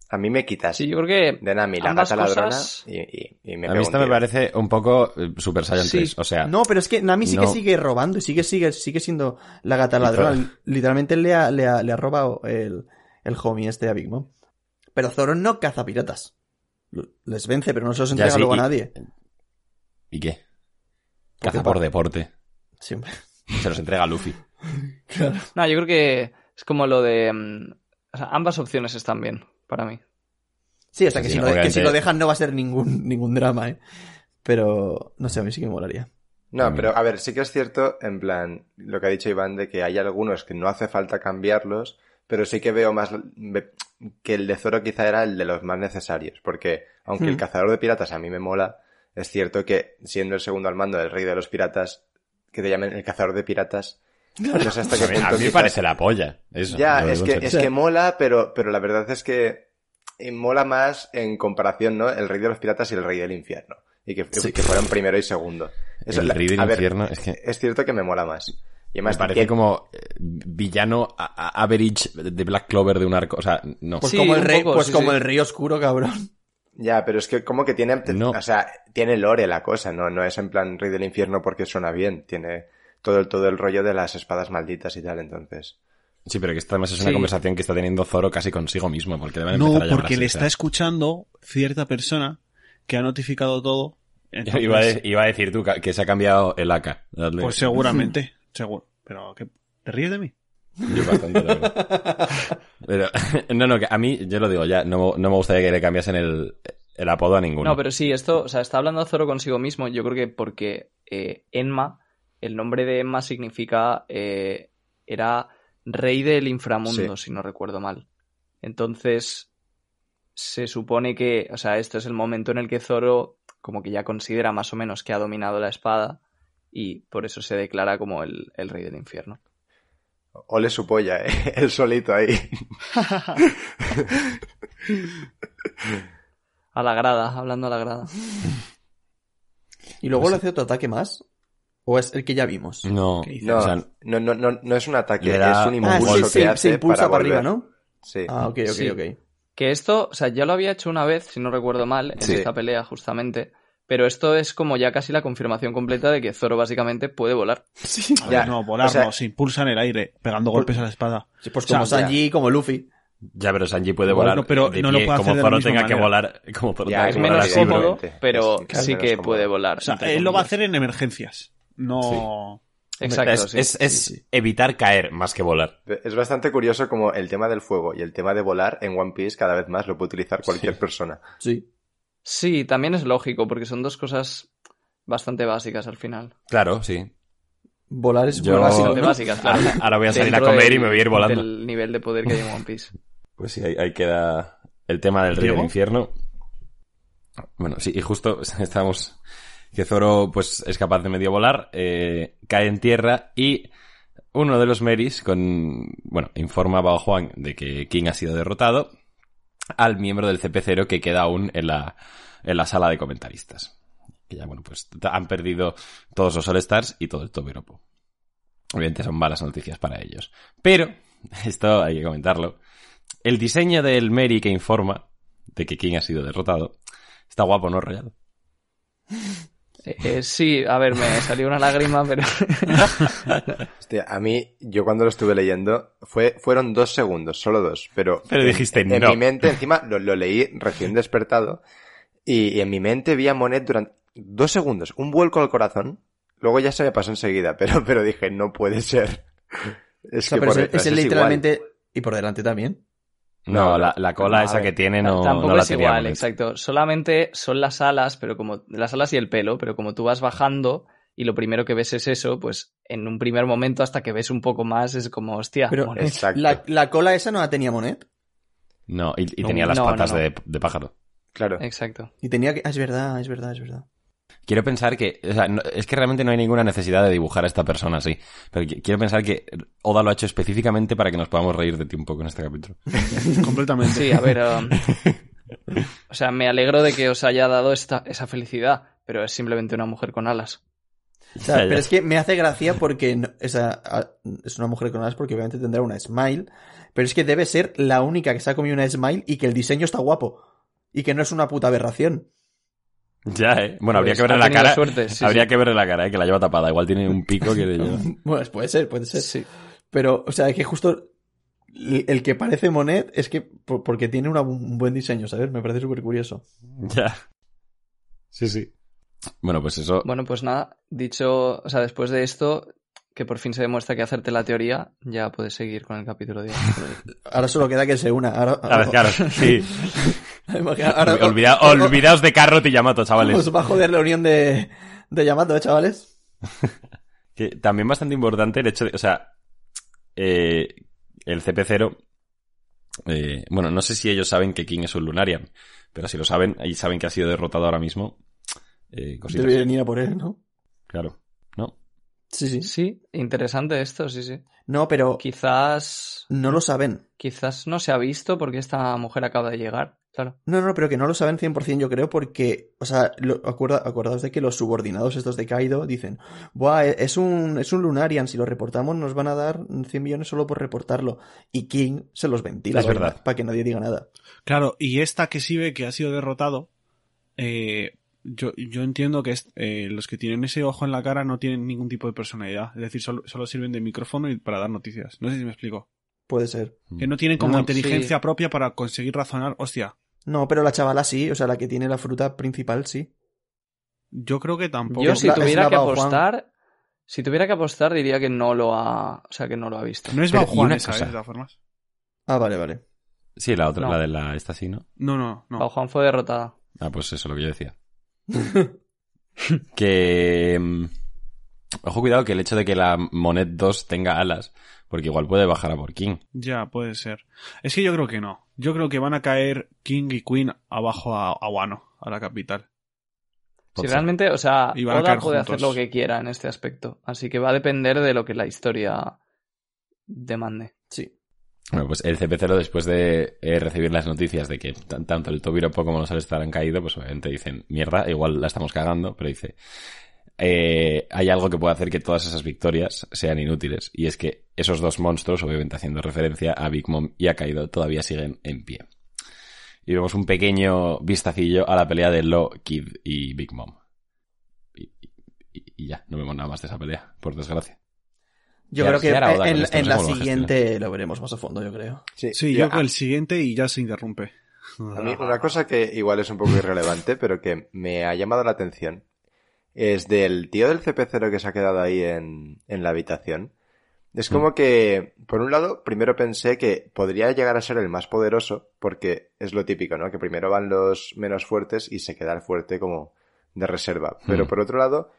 A mí me quitas Sí, yo creo que de Nami la gata ladrona cosas- y, y, y me a mí un esta me parece un poco eh, Super Saiyan Sí. 3. O sea, No, pero es que Nami sí que sigue robando y sigue, sigue, sigue siendo la gata ladrona. Literalmente le ha, le ha, le ha robado el, el homie este a Big Mom. Pero Zoro no caza piratas. Les vence, pero no se los Ya, entrega sí, luego y- a nadie. ¿Y qué? Caza por deporte. Sí, hombre. Se los entrega a Luffy. Claro. No, yo creo que es como lo de... mm, o sea, ambas opciones están bien para mí. Sí, o sea, que, Sí, si, lo, que obviamente- si lo dejan no va a ser ningún, ningún drama, ¿eh? Pero, no sé, a mí sí que me molaría. No, pero a ver, sí que es cierto, en plan, lo que ha dicho Iván, de que hay algunos que no hace falta cambiarlos, pero sí que veo más que el de Zoro quizá era el de los más necesarios, porque aunque el Hmm. cazador de piratas a mí me mola, es cierto que siendo el segundo al mando del rey de los piratas, que te llamen el cazador de piratas, no sé hasta qué punto a mí me parece la polla. Eso, Ya, es que, es que mola, pero, pero la verdad es que eh, mola más en comparación, ¿no? El rey de los piratas y el rey del infierno. Y que, Sí. que fueran primero y segundo. Eso, el rey del ver, infierno es que es cierto que me mola más. Y me además, parece que- como eh, villano a- a- average de Black Clover de un arco. O sea, no. Pues Sí, como el un rey, poco, pues sí, como sí. el rey oscuro, cabrón. Ya, pero es que como que tiene, No. o sea, tiene lore la cosa, no, no es en plan Rey del Infierno porque suena bien, tiene todo el, todo el rollo de las espadas malditas y tal, entonces. Sí, pero que esta además es una Sí. conversación que está teniendo Zoro casi consigo mismo, porque le van a No, a porque le está escuchando cierta persona que ha notificado todo. entonces- Iba a, de- iba a decir tú que se ha cambiado el AK. Dale. Pues seguramente, seguro. Pero, ¿qué? ¿te ríes de mí? Yo bastante. Pero, no, no, que a mí, yo lo digo ya, no, no me gustaría que le cambiasen el, el apodo a ninguno. No, pero sí, esto, o sea, está hablando Zoro consigo mismo, yo creo que porque eh, Enma, el nombre de Enma significa, eh, era rey del inframundo, si no recuerdo mal. Entonces, se supone que, o sea, esto es el momento en el que Zoro como que ya considera más o menos que ha dominado la espada y por eso se declara como el, el rey del infierno. Ole su polla, eh, él solito ahí. A la grada, hablando a la grada. ¿Y luego Pues le hace otro ataque más? ¿O es el que ya vimos? No. No, o sea, no, no, no, no es un ataque, da es un un Ah, impulso sí, que sí, hace se impulsa para, arriba. ¿no? Sí. Ah, ok, ok, Sí. ok. Que esto, o sea, ya lo había hecho una vez, si no recuerdo mal, en Sí. esta pelea justamente. Pero esto es como ya casi la confirmación completa de que Zoro básicamente puede volar. Sí. A Ya, ver, no, volar o sea- no, se impulsa en el aire, pegando golpes a la espada. Sí, pues O sea, como Sanji, como Luffy. ya, pero Sanji puede volar no, pero de no lo pie, puede como hacer Zoro tenga que volar, como Zoro Ya, tenga es que Es volar menos así, cómodo, pero Es- es sí que cómodo. puede volar. O sea, él lo va a hacer en emergencias. No. Exacto, es, sí. es- es sí. evitar caer más que volar. Es bastante curioso como el tema del fuego y el tema de volar en One Piece cada vez más lo puede utilizar cualquier Sí. persona. Sí. Sí, también es lógico, porque son dos cosas bastante básicas al final. Claro, sí. Volar es Yo- muy básico, Bastante ¿no? básicas, claro. Ahora voy a salir a comer y me voy a ir volando. Del nivel de poder que hay en One Piece. Pues sí, ahí, ahí queda el tema del rey del infierno. Bueno, sí, y justo estamos que Zoro pues es capaz de medio volar, eh, cae en tierra y uno de los Meris con bueno, informa a Bao Juan de que King ha sido derrotado al miembro del CP0 que queda aún en la en la sala de comentaristas. Que ya bueno, pues han perdido todos los All Stars y todo el Tobiropo. Obviamente son malas noticias para ellos. Pero esto hay que comentarlo. El diseño del Mary que informa de que King ha sido derrotado está guapo, ¿no, Rayado? Eh, eh, sí, a ver, me salió una lágrima, pero... Hostia, a mí, yo cuando lo estuve leyendo, fue, fueron dos segundos, solo dos, pero... Pero en- dijiste, en, "No". mi mente, encima, lo, lo leí recién despertado, y, y en mi mente vi a Monet durante dos segundos, un vuelco al corazón, luego ya se me pasó enseguida, pero, pero dije, no puede ser. Es O sea, que pero por ese, detrás ese es literalmente... Y por delante también. No, No, la, la cola no, esa ver, que tiene no, Tampoco no la es tenía igual, Monet. exacto. Solamente son las alas, pero como las alas y el pelo, pero como tú vas bajando y lo primero que ves es eso, pues en un primer momento hasta que ves un poco más es como, hostia, Pero Monet. Exacto. la, la cola esa no la tenía Monet. No, y, y No, tenía las no, patas no, no. De, de pájaro. Claro. Exacto. Y tenía que... ah, es verdad, es verdad, es verdad. Quiero pensar que, o sea, no- es que realmente no hay ninguna necesidad de dibujar a esta persona así. Pero qui- quiero pensar que Oda lo ha hecho específicamente para que nos podamos reír de ti un poco en este capítulo. Completamente. Sí, a ver. um, o sea, me alegro de que os haya dado esta, esa felicidad, pero es simplemente una mujer con alas. O sea, pero es que me hace gracia porque no- esa, a- es una mujer con alas porque obviamente tendrá una smile, pero es que debe ser la única que se ha comido una smile y que el diseño está guapo y que no es una puta aberración. Ya, eh. Bueno, habría Pues que verle la cara. suerte, sí, habría sí. que verle la cara, eh, que la lleva tapada. Igual tiene un pico que le lleva. Bueno, puede ser, puede ser. Sí. Pero, o sea, que justo el que parece Monet es que por- porque tiene una- un buen diseño, ¿sabes? Me parece súper curioso. Ya. Sí, sí. Bueno, pues eso. Bueno, pues nada, dicho, o sea, después de esto, que por fin se demuestra que hacerte la teoría, ya puedes seguir con el capítulo de hoy. Ahora solo queda que se una. Ahora, A ver, claro, sí. ahora- Olvida- olvidaos de Carrot y Yamato, chavales. Os va a joder la unión de, de Yamato, ¿eh, chavales? Que también bastante importante el hecho de, o sea, eh, el CP0, eh, bueno, no sé si ellos saben que King es un Lunarian, pero si lo saben, y saben que ha sido derrotado ahora mismo, eh. Deberían ir a por él, ¿no? Claro, ¿no? Sí, sí. Sí, interesante esto, sí, sí. No, pero Quizás, no lo saben. quizás no se ha visto porque esta mujer acaba de llegar. Claro. No, no, pero que no lo saben 100% yo creo porque, o sea, lo, acuerda, acordaos de que los subordinados estos de Kaido dicen, Buah, e- es un, es un Lunarian, si lo reportamos nos van a dar 100 millones solo por reportarlo. Y King se los ventila Es verdad. para que nadie diga nada. Claro, y esta que sí ve que ha sido derrotado, eh, yo, yo entiendo que es- eh, los que tienen ese ojo en la cara no tienen ningún tipo de personalidad. Es decir, solo, solo sirven de micrófono y para dar noticias. No sé si me explico. Puede ser. Que no tienen como No, inteligencia propia para conseguir razonar. Hostia, No, pero la chavala sí, o sea, la que tiene la fruta principal sí. yo creo que tampoco. Yo si la- tuviera que Juan. apostar, si tuviera que apostar diría que no lo ha, o sea, que no lo ha visto. No es Bao Juan esa, cosa. ¿eh? de todas formas. Ah, vale, vale. Sí, la otra, No. la de la esta sí, ¿no? No, no, no. Bao Juan fue derrotada. Ah, pues eso es lo que yo decía. que... mm, Ojo, cuidado que el hecho de que la Monet 2 tenga alas, porque igual puede bajar a por King. Ya, puede ser. Es que yo creo que no. Yo creo que van a caer King y Queen abajo a, a Wano, a la capital. Si realmente, o sea, Oda puede juntos. hacer lo que quiera en este aspecto. Así que va a depender de lo que la historia demande. Sí. Bueno, pues el CP0 después de eh, recibir las noticias de que tan- tanto el Tobiropo como los Alistar han caído, pues obviamente dicen, mierda, igual la estamos cagando, pero dice, eh, hay algo que puede hacer que todas esas victorias sean inútiles, y es que esos dos monstruos, obviamente haciendo referencia a Big Mom y a Kaido, todavía siguen en pie. Y vemos un pequeño vistacillo a la pelea de Lo, Kid y Big Mom. Y, y- y ya, no vemos nada más de esa pelea, por desgracia. Yo Ya- creo que con en, esto, la lo siguiente lo veremos más a fondo, yo creo. Sí, yo- yo creo el siguiente y ya se interrumpe. A mí una cosa que igual es un poco irrelevante, pero que me ha llamado la atención, es del tío del CP0 que se ha quedado ahí en, en la habitación. Es como que, por un lado, primero pensé que podría llegar a ser el más poderoso, porque es lo típico, ¿no? Que primero van los menos fuertes y se queda el fuerte como de reserva. Pero Hmm. por otro lado,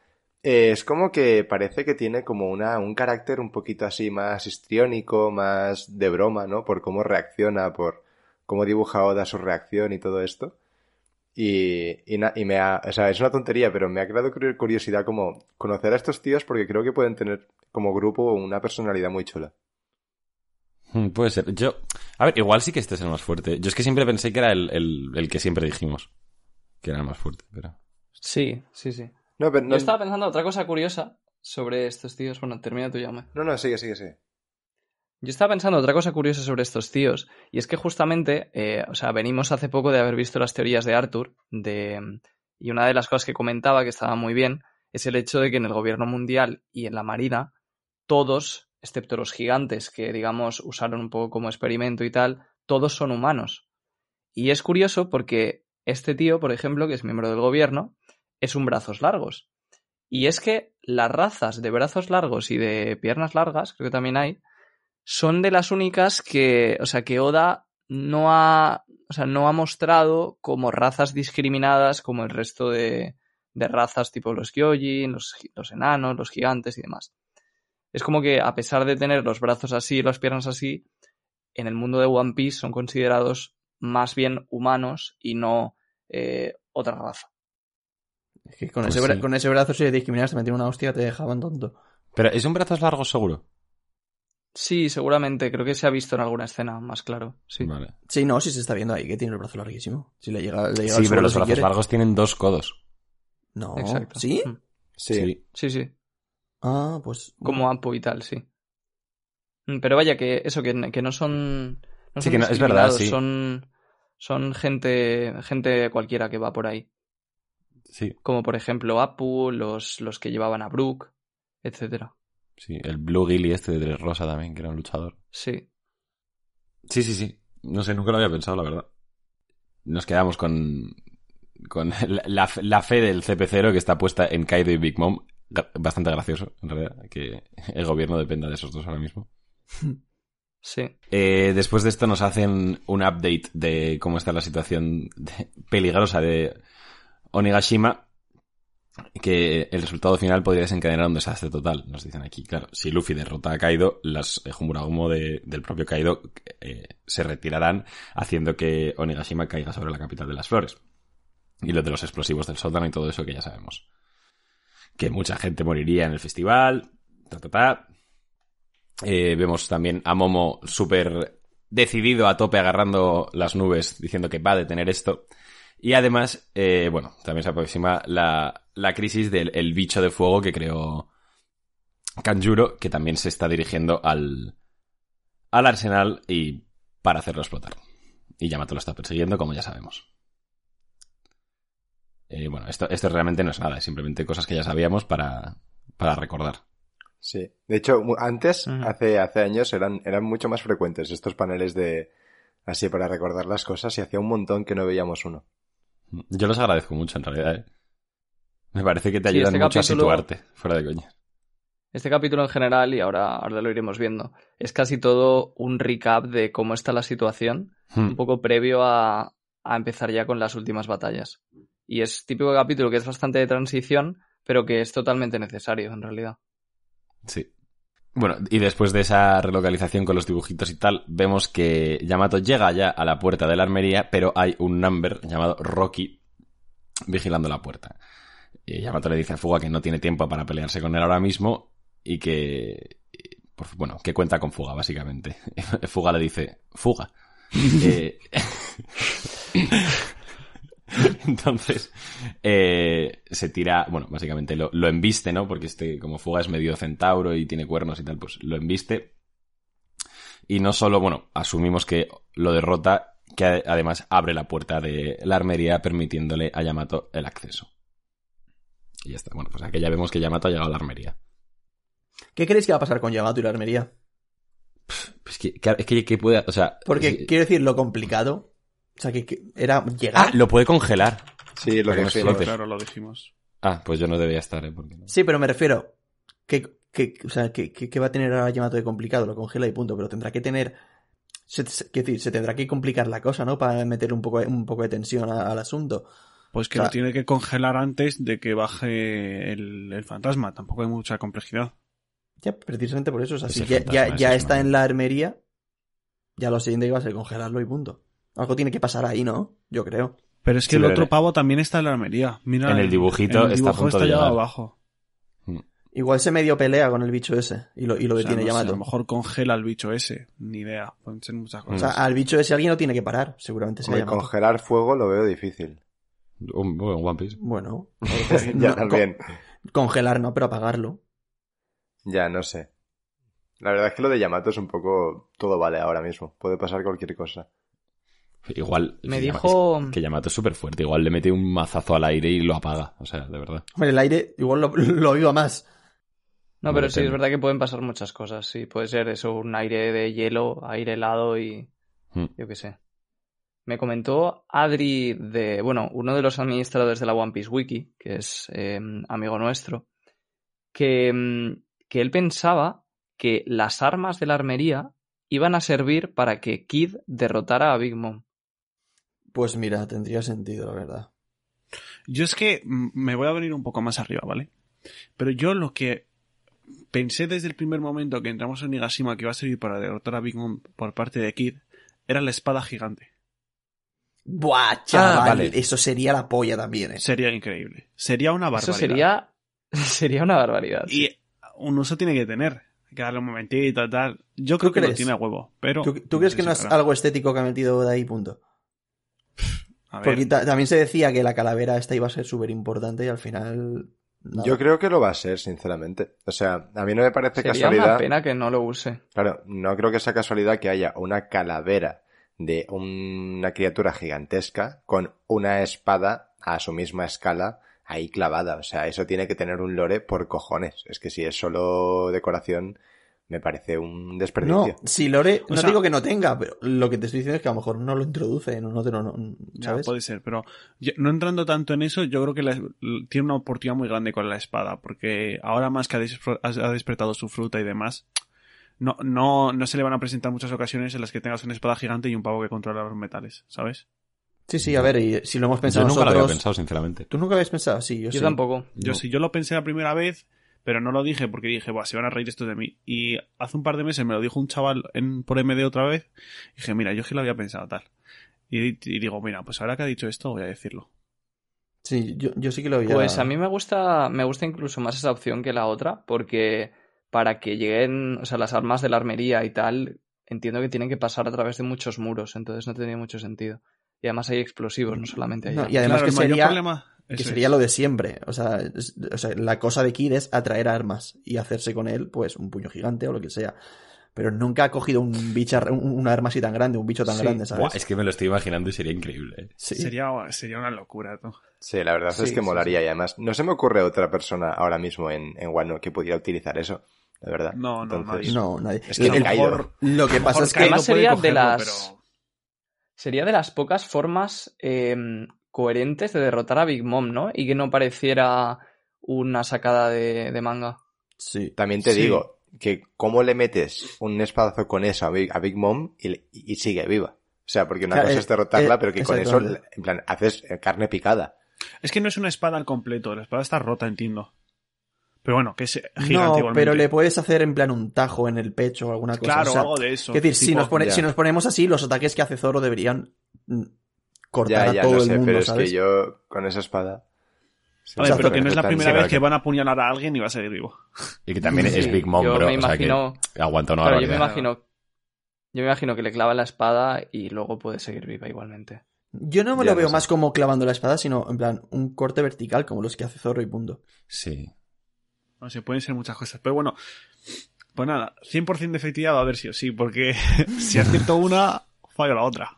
eh, es como que parece que tiene como una, un carácter un poquito así más histriónico, más de broma, ¿no? Por cómo reacciona, por cómo dibuja Oda su reacción y todo esto. Y, y, na- y me ha, o sea, es una tontería, pero me ha creado curi- curiosidad como conocer a estos tíos porque creo que pueden tener como grupo una personalidad muy chula. Hmm, Puede ser. Yo, a ver, igual sí que este es el más fuerte. Yo es que siempre pensé que era el, el, el que siempre dijimos. Que era el más fuerte, pero... Sí, sí, sí. No, pero no, Yo estaba pensando otra cosa curiosa sobre estos tíos. Bueno, termina tú, llame. no, no, sigue, sigue, sigue. Yo estaba pensando otra cosa curiosa sobre estos tíos, y es que justamente, eh, o sea, venimos hace poco de haber visto las teorías de Arthur, de, y una de las cosas que comentaba que estaba muy bien es el hecho de que en el gobierno mundial y en la marina, todos, excepto los gigantes que, digamos, usaron un poco como experimento y tal, todos son humanos. Y es curioso porque este tío, por ejemplo, que es miembro del gobierno, es un brazos largos. Y es que las razas de brazos largos y de piernas largas, creo que también hay, son de las únicas que, o sea, que Oda no ha, o sea, no ha mostrado como razas discriminadas como el resto de, de razas tipo los Gyojin, los, los enanos, los gigantes y demás. Es como que a pesar de tener los brazos así y las piernas así, en el mundo de One Piece son considerados más bien humanos y no eh, otra raza. Es que con, Pues ese, bra- sí. con ese brazo si discriminas te metían una hostia te dejaban tonto. Pero es un brazos largos seguro. Sí, seguramente, creo que se ha visto en alguna escena más claro. Sí. Vale. Sí, no, si se está viendo ahí que tiene el brazo larguísimo. Si le llega, le llega Sí, al pero los si brazos quiere. largos tienen dos codos. No, Exacto. ¿sí? Mm. Sí. Sí, sí. Ah, pues... como Apo y tal, sí. Mm, Pero vaya, que eso, que, que no son. No Sí, son que no- es verdad, sí. Son, son gente, gente cualquiera que va por ahí. Sí, Como por ejemplo Apu, los, los que llevaban a Brook, etcétera. Sí. El Blue Gilly este de Tres Rosa también, que era un luchador. Sí. Sí, sí, sí. No sé, nunca lo había pensado, la verdad. Nos quedamos con, con la, la- la fe del CP0 que está puesta en Kaido y Big Mom. Bastante gracioso, en realidad, que el gobierno dependa de esos dos ahora mismo. Sí. Eh, después de esto nos hacen un update de cómo está la situación de- peligrosa de Onigashima, que el resultado final podría desencadenar un desastre total, nos dicen aquí. Claro, si Luffy derrota a Kaido, las eh, Jumuragumo de- del propio Kaido eh, se retirarán, haciendo que Onigashima caiga sobre la capital de las flores. Y lo de los explosivos del sótano y todo eso que ya sabemos. Que mucha gente moriría en el festival, ta ta ta. Eh, vemos también a Momo súper decidido a tope agarrando las nubes diciendo que va a detener esto. Y además, eh, bueno, también se aproxima la, la crisis del el bicho de fuego que creó Kanjuro, que también se está dirigiendo al, al arsenal y para hacerlo explotar. Y Yamato lo está persiguiendo, como ya sabemos. Eh, bueno, esto, esto realmente no es nada, es simplemente cosas que ya sabíamos para, para recordar. Sí. De hecho, antes, hace, hace años, eran, eran mucho más frecuentes estos paneles de así para recordar las cosas y hacía un montón que no veíamos uno. Yo los agradezco mucho, en realidad. ¿eh? Me parece que te Sí, ayudan este mucho a situarte, fuera de coña. Este capítulo en general, y ahora, ahora lo iremos viendo, es casi todo un recap de cómo está la situación, Hmm. un poco previo a, a empezar ya con las últimas batallas. Y es típico capítulo que es bastante de transición, pero que es totalmente necesario en realidad. Sí. Bueno, y después de esa relocalización con los dibujitos y tal, vemos que Yamato llega ya a la puerta de la armería, pero hay un number llamado Rocky vigilando la puerta. Y Yamato le dice a Fuga que no tiene tiempo para pelearse con él ahora mismo y que, por- bueno, que cuenta con Fuga, básicamente. Fuga le dice, Fuga. Eh, Entonces, eh, se tira, bueno, básicamente lo, lo embiste, ¿no? Porque este, como Fuga es medio centauro y tiene cuernos y tal, pues lo embiste. Y no solo, bueno, asumimos que lo derrota, que además abre la puerta de la armería permitiéndole a Yamato el acceso. Y ya está. Bueno, pues aquí ya vemos que Yamato ha llegado a la armería. ¿Qué creéis que va a pasar con Yamato y la armería? Pues que, que- es que, que puede, o sea... Porque es- quiero decir, lo complicado. O sea, que, que era llegar. Ah, lo puede congelar. Sí, lo que no. Claro, lo dijimos. Ah, pues yo no debía estar, ¿eh? Porque no- Sí, pero me refiero. Que, que, o sea, que, que- que va a tener ahora Yamato de complicado, lo congela y punto. Pero tendrá que tener. Se, decir, se tendrá que complicar la cosa, ¿no? Para meter un poco, un poco de tensión a- al asunto. Pues que O sea- lo tiene que congelar antes de que baje el, el fantasma. Tampoco hay mucha complejidad. Ya, precisamente por eso. O sea, si Ese ya, está es en la armería, ya lo siguiente iba a ser congelarlo y punto. Algo tiene que pasar ahí, ¿no? Yo creo. Pero es que Sí, el otro pavo también está en la armería. Mira, En el dibujito en el está punto está abajo. Igual se medio pelea con el bicho ese y lo, y lo O sea, detiene no sé, a lo mejor congela al bicho ese. Ni idea. Pueden ser muchas O cosas. sea, al bicho ese alguien lo tiene que parar. Seguramente Yamato. congelar fuego lo veo difícil. Un, un One Piece. Bueno, ya no, también. con- congelar no, pero apagarlo. Ya, no sé. La verdad es que lo de Yamato es un poco... Todo vale ahora mismo. Puede pasar cualquier cosa. Igual. Me dijo- es que Yamato es súper fuerte. Igual le mete un mazazo al aire y lo apaga. O sea, de verdad. Hombre, el aire igual lo, lo viva más. No, pero sí, es verdad que pueden pasar muchas cosas. Sí, puede ser eso, un aire de hielo, aire helado y Hmm. yo qué sé. Me comentó Adri de, bueno, uno de los administradores de la One Piece Wiki, que es eh, amigo nuestro, que, mm, que él pensaba que las armas de la armería iban a servir para que Kid derrotara a Big Mom. Pues mira, tendría sentido, la verdad. Yo es que me voy a venir un poco más arriba, ¿vale? Pero yo lo que pensé desde el primer momento que entramos en Nigashima que iba a servir para derrotar a Big Mom por parte de Kid era la espada gigante. Buah, chaval, Ah, vale. eso sería la polla también, eh. Sería increíble. Sería una barbaridad. Eso sería, sería una barbaridad. sí. Y un uso tiene que tener. Hay que darle un momentito, tal. Yo creo que lo tiene a huevo, pero... ¿Tú, tú crees que no es algo estético que ha metido de ahí, punto? A ver, Porque ta- también se decía que la calavera esta iba a ser súper importante y al final... nada. Yo creo que lo va a ser, sinceramente. O sea, a mí no me parece Sería casualidad... una pena que no lo use. Claro, no creo que sea casualidad que haya una calavera de una criatura gigantesca con una espada a su misma escala ahí clavada. O sea, eso tiene que tener un lore por cojones. Es que si es solo decoración, me parece un No, desperdicio. si Lore, O no sea- digo que no tenga, pero lo que te estoy diciendo es que a lo mejor no lo introduce, no, no, te lo- no- ya, puede ser, pero yo- no entrando tanto en eso, yo creo que la- tiene una oportunidad muy grande con la espada, porque ahora más que ha, ha despertado su fruta y demás, no, no, no se le van a presentar muchas ocasiones en las que tengas una espada gigante y un pavo que controla los metales, ¿sabes? Sí, sí, a ver, y si lo hemos Yo pensado nunca lo había pensado, sinceramente. ¿Tú nunca habías pensado? Sí, yo, Yo sí. tampoco. Yo No. sí, yo lo pensé la primera vez, pero no lo dije porque dije, Buah, se van a reír esto de mí. Y hace un par de meses me lo dijo un chaval en, por MD otra vez. Y dije, mira, yo es que lo había pensado tal. Y, y digo, mira, pues ahora que ha dicho esto, voy a decirlo. Sí, yo, yo sí que lo había... Pues a mí me gusta, me gusta incluso más esa opción que la otra, porque para que lleguen, o sea, las armas de la armería y tal, entiendo que tienen que pasar a través de muchos muros, entonces no tendría mucho sentido. Y además hay explosivos, no solamente hay... No, armas. y además Claro, que sería, problema- que sería lo de siempre. O sea, es- o sea, la cosa de Kid es atraer armas y hacerse con él, pues, un puño gigante o lo que sea. Pero nunca ha cogido un bicho, un, un arma así tan grande, un bicho tan Sí. grande, ¿sabes? Buah, es que me lo estoy imaginando y sería increíble. ¿eh? Sí. Sería, sería una locura, tú. Sí, la verdad es que sí, molaría y además no se me ocurre otra persona ahora mismo en, en Wano que pudiera utilizar eso, la verdad. No, no, nadie. No, nadie. Es que El- me he el- caído. Lo que pasa es que Además sería de cogerlo, las- pero- Sería de las pocas formas eh, coherentes de derrotar a Big Mom, ¿no? Y que no pareciera una sacada de, de manga. Sí. También te Sí. digo que cómo le metes un espadazo con eso a Big, a Big Mom y, sigue viva. O sea, porque una Claro, cosa eh, es derrotarla, eh, pero que con eso, en plan, haces eh, carne picada. Es que no es una espada al completo, la espada está rota, entiendo. Pero bueno, que es gigante No, igualmente. pero le puedes hacer en plan un tajo en el pecho o alguna cosa. Claro, o sea, algo de eso. Es decir, si, nos pone- si nos ponemos así, los ataques que hace Zoro deberían mm, cortar Ya, a todo no el sé, mundo, pero es que yo con esa espada... A ver, Exacto, pero que no es la primera sí, vez que van a apuñalar a alguien y va a seguir vivo. Y que también es Big Mom, yo bro. me o sea que imagino- aguanta una Claro, yo me imagino. Yo me imagino que le clava la espada y luego puede seguir viva igualmente. Yo no me Ya lo no veo sé. más como clavando la espada, sino en plan un corte vertical como los que hace Zoro y punto. Sí. No sé, pueden ser muchas cosas. Pero bueno, pues nada, 100% de efectividad va a haber sí o sí, porque si acierto una, fallo la otra.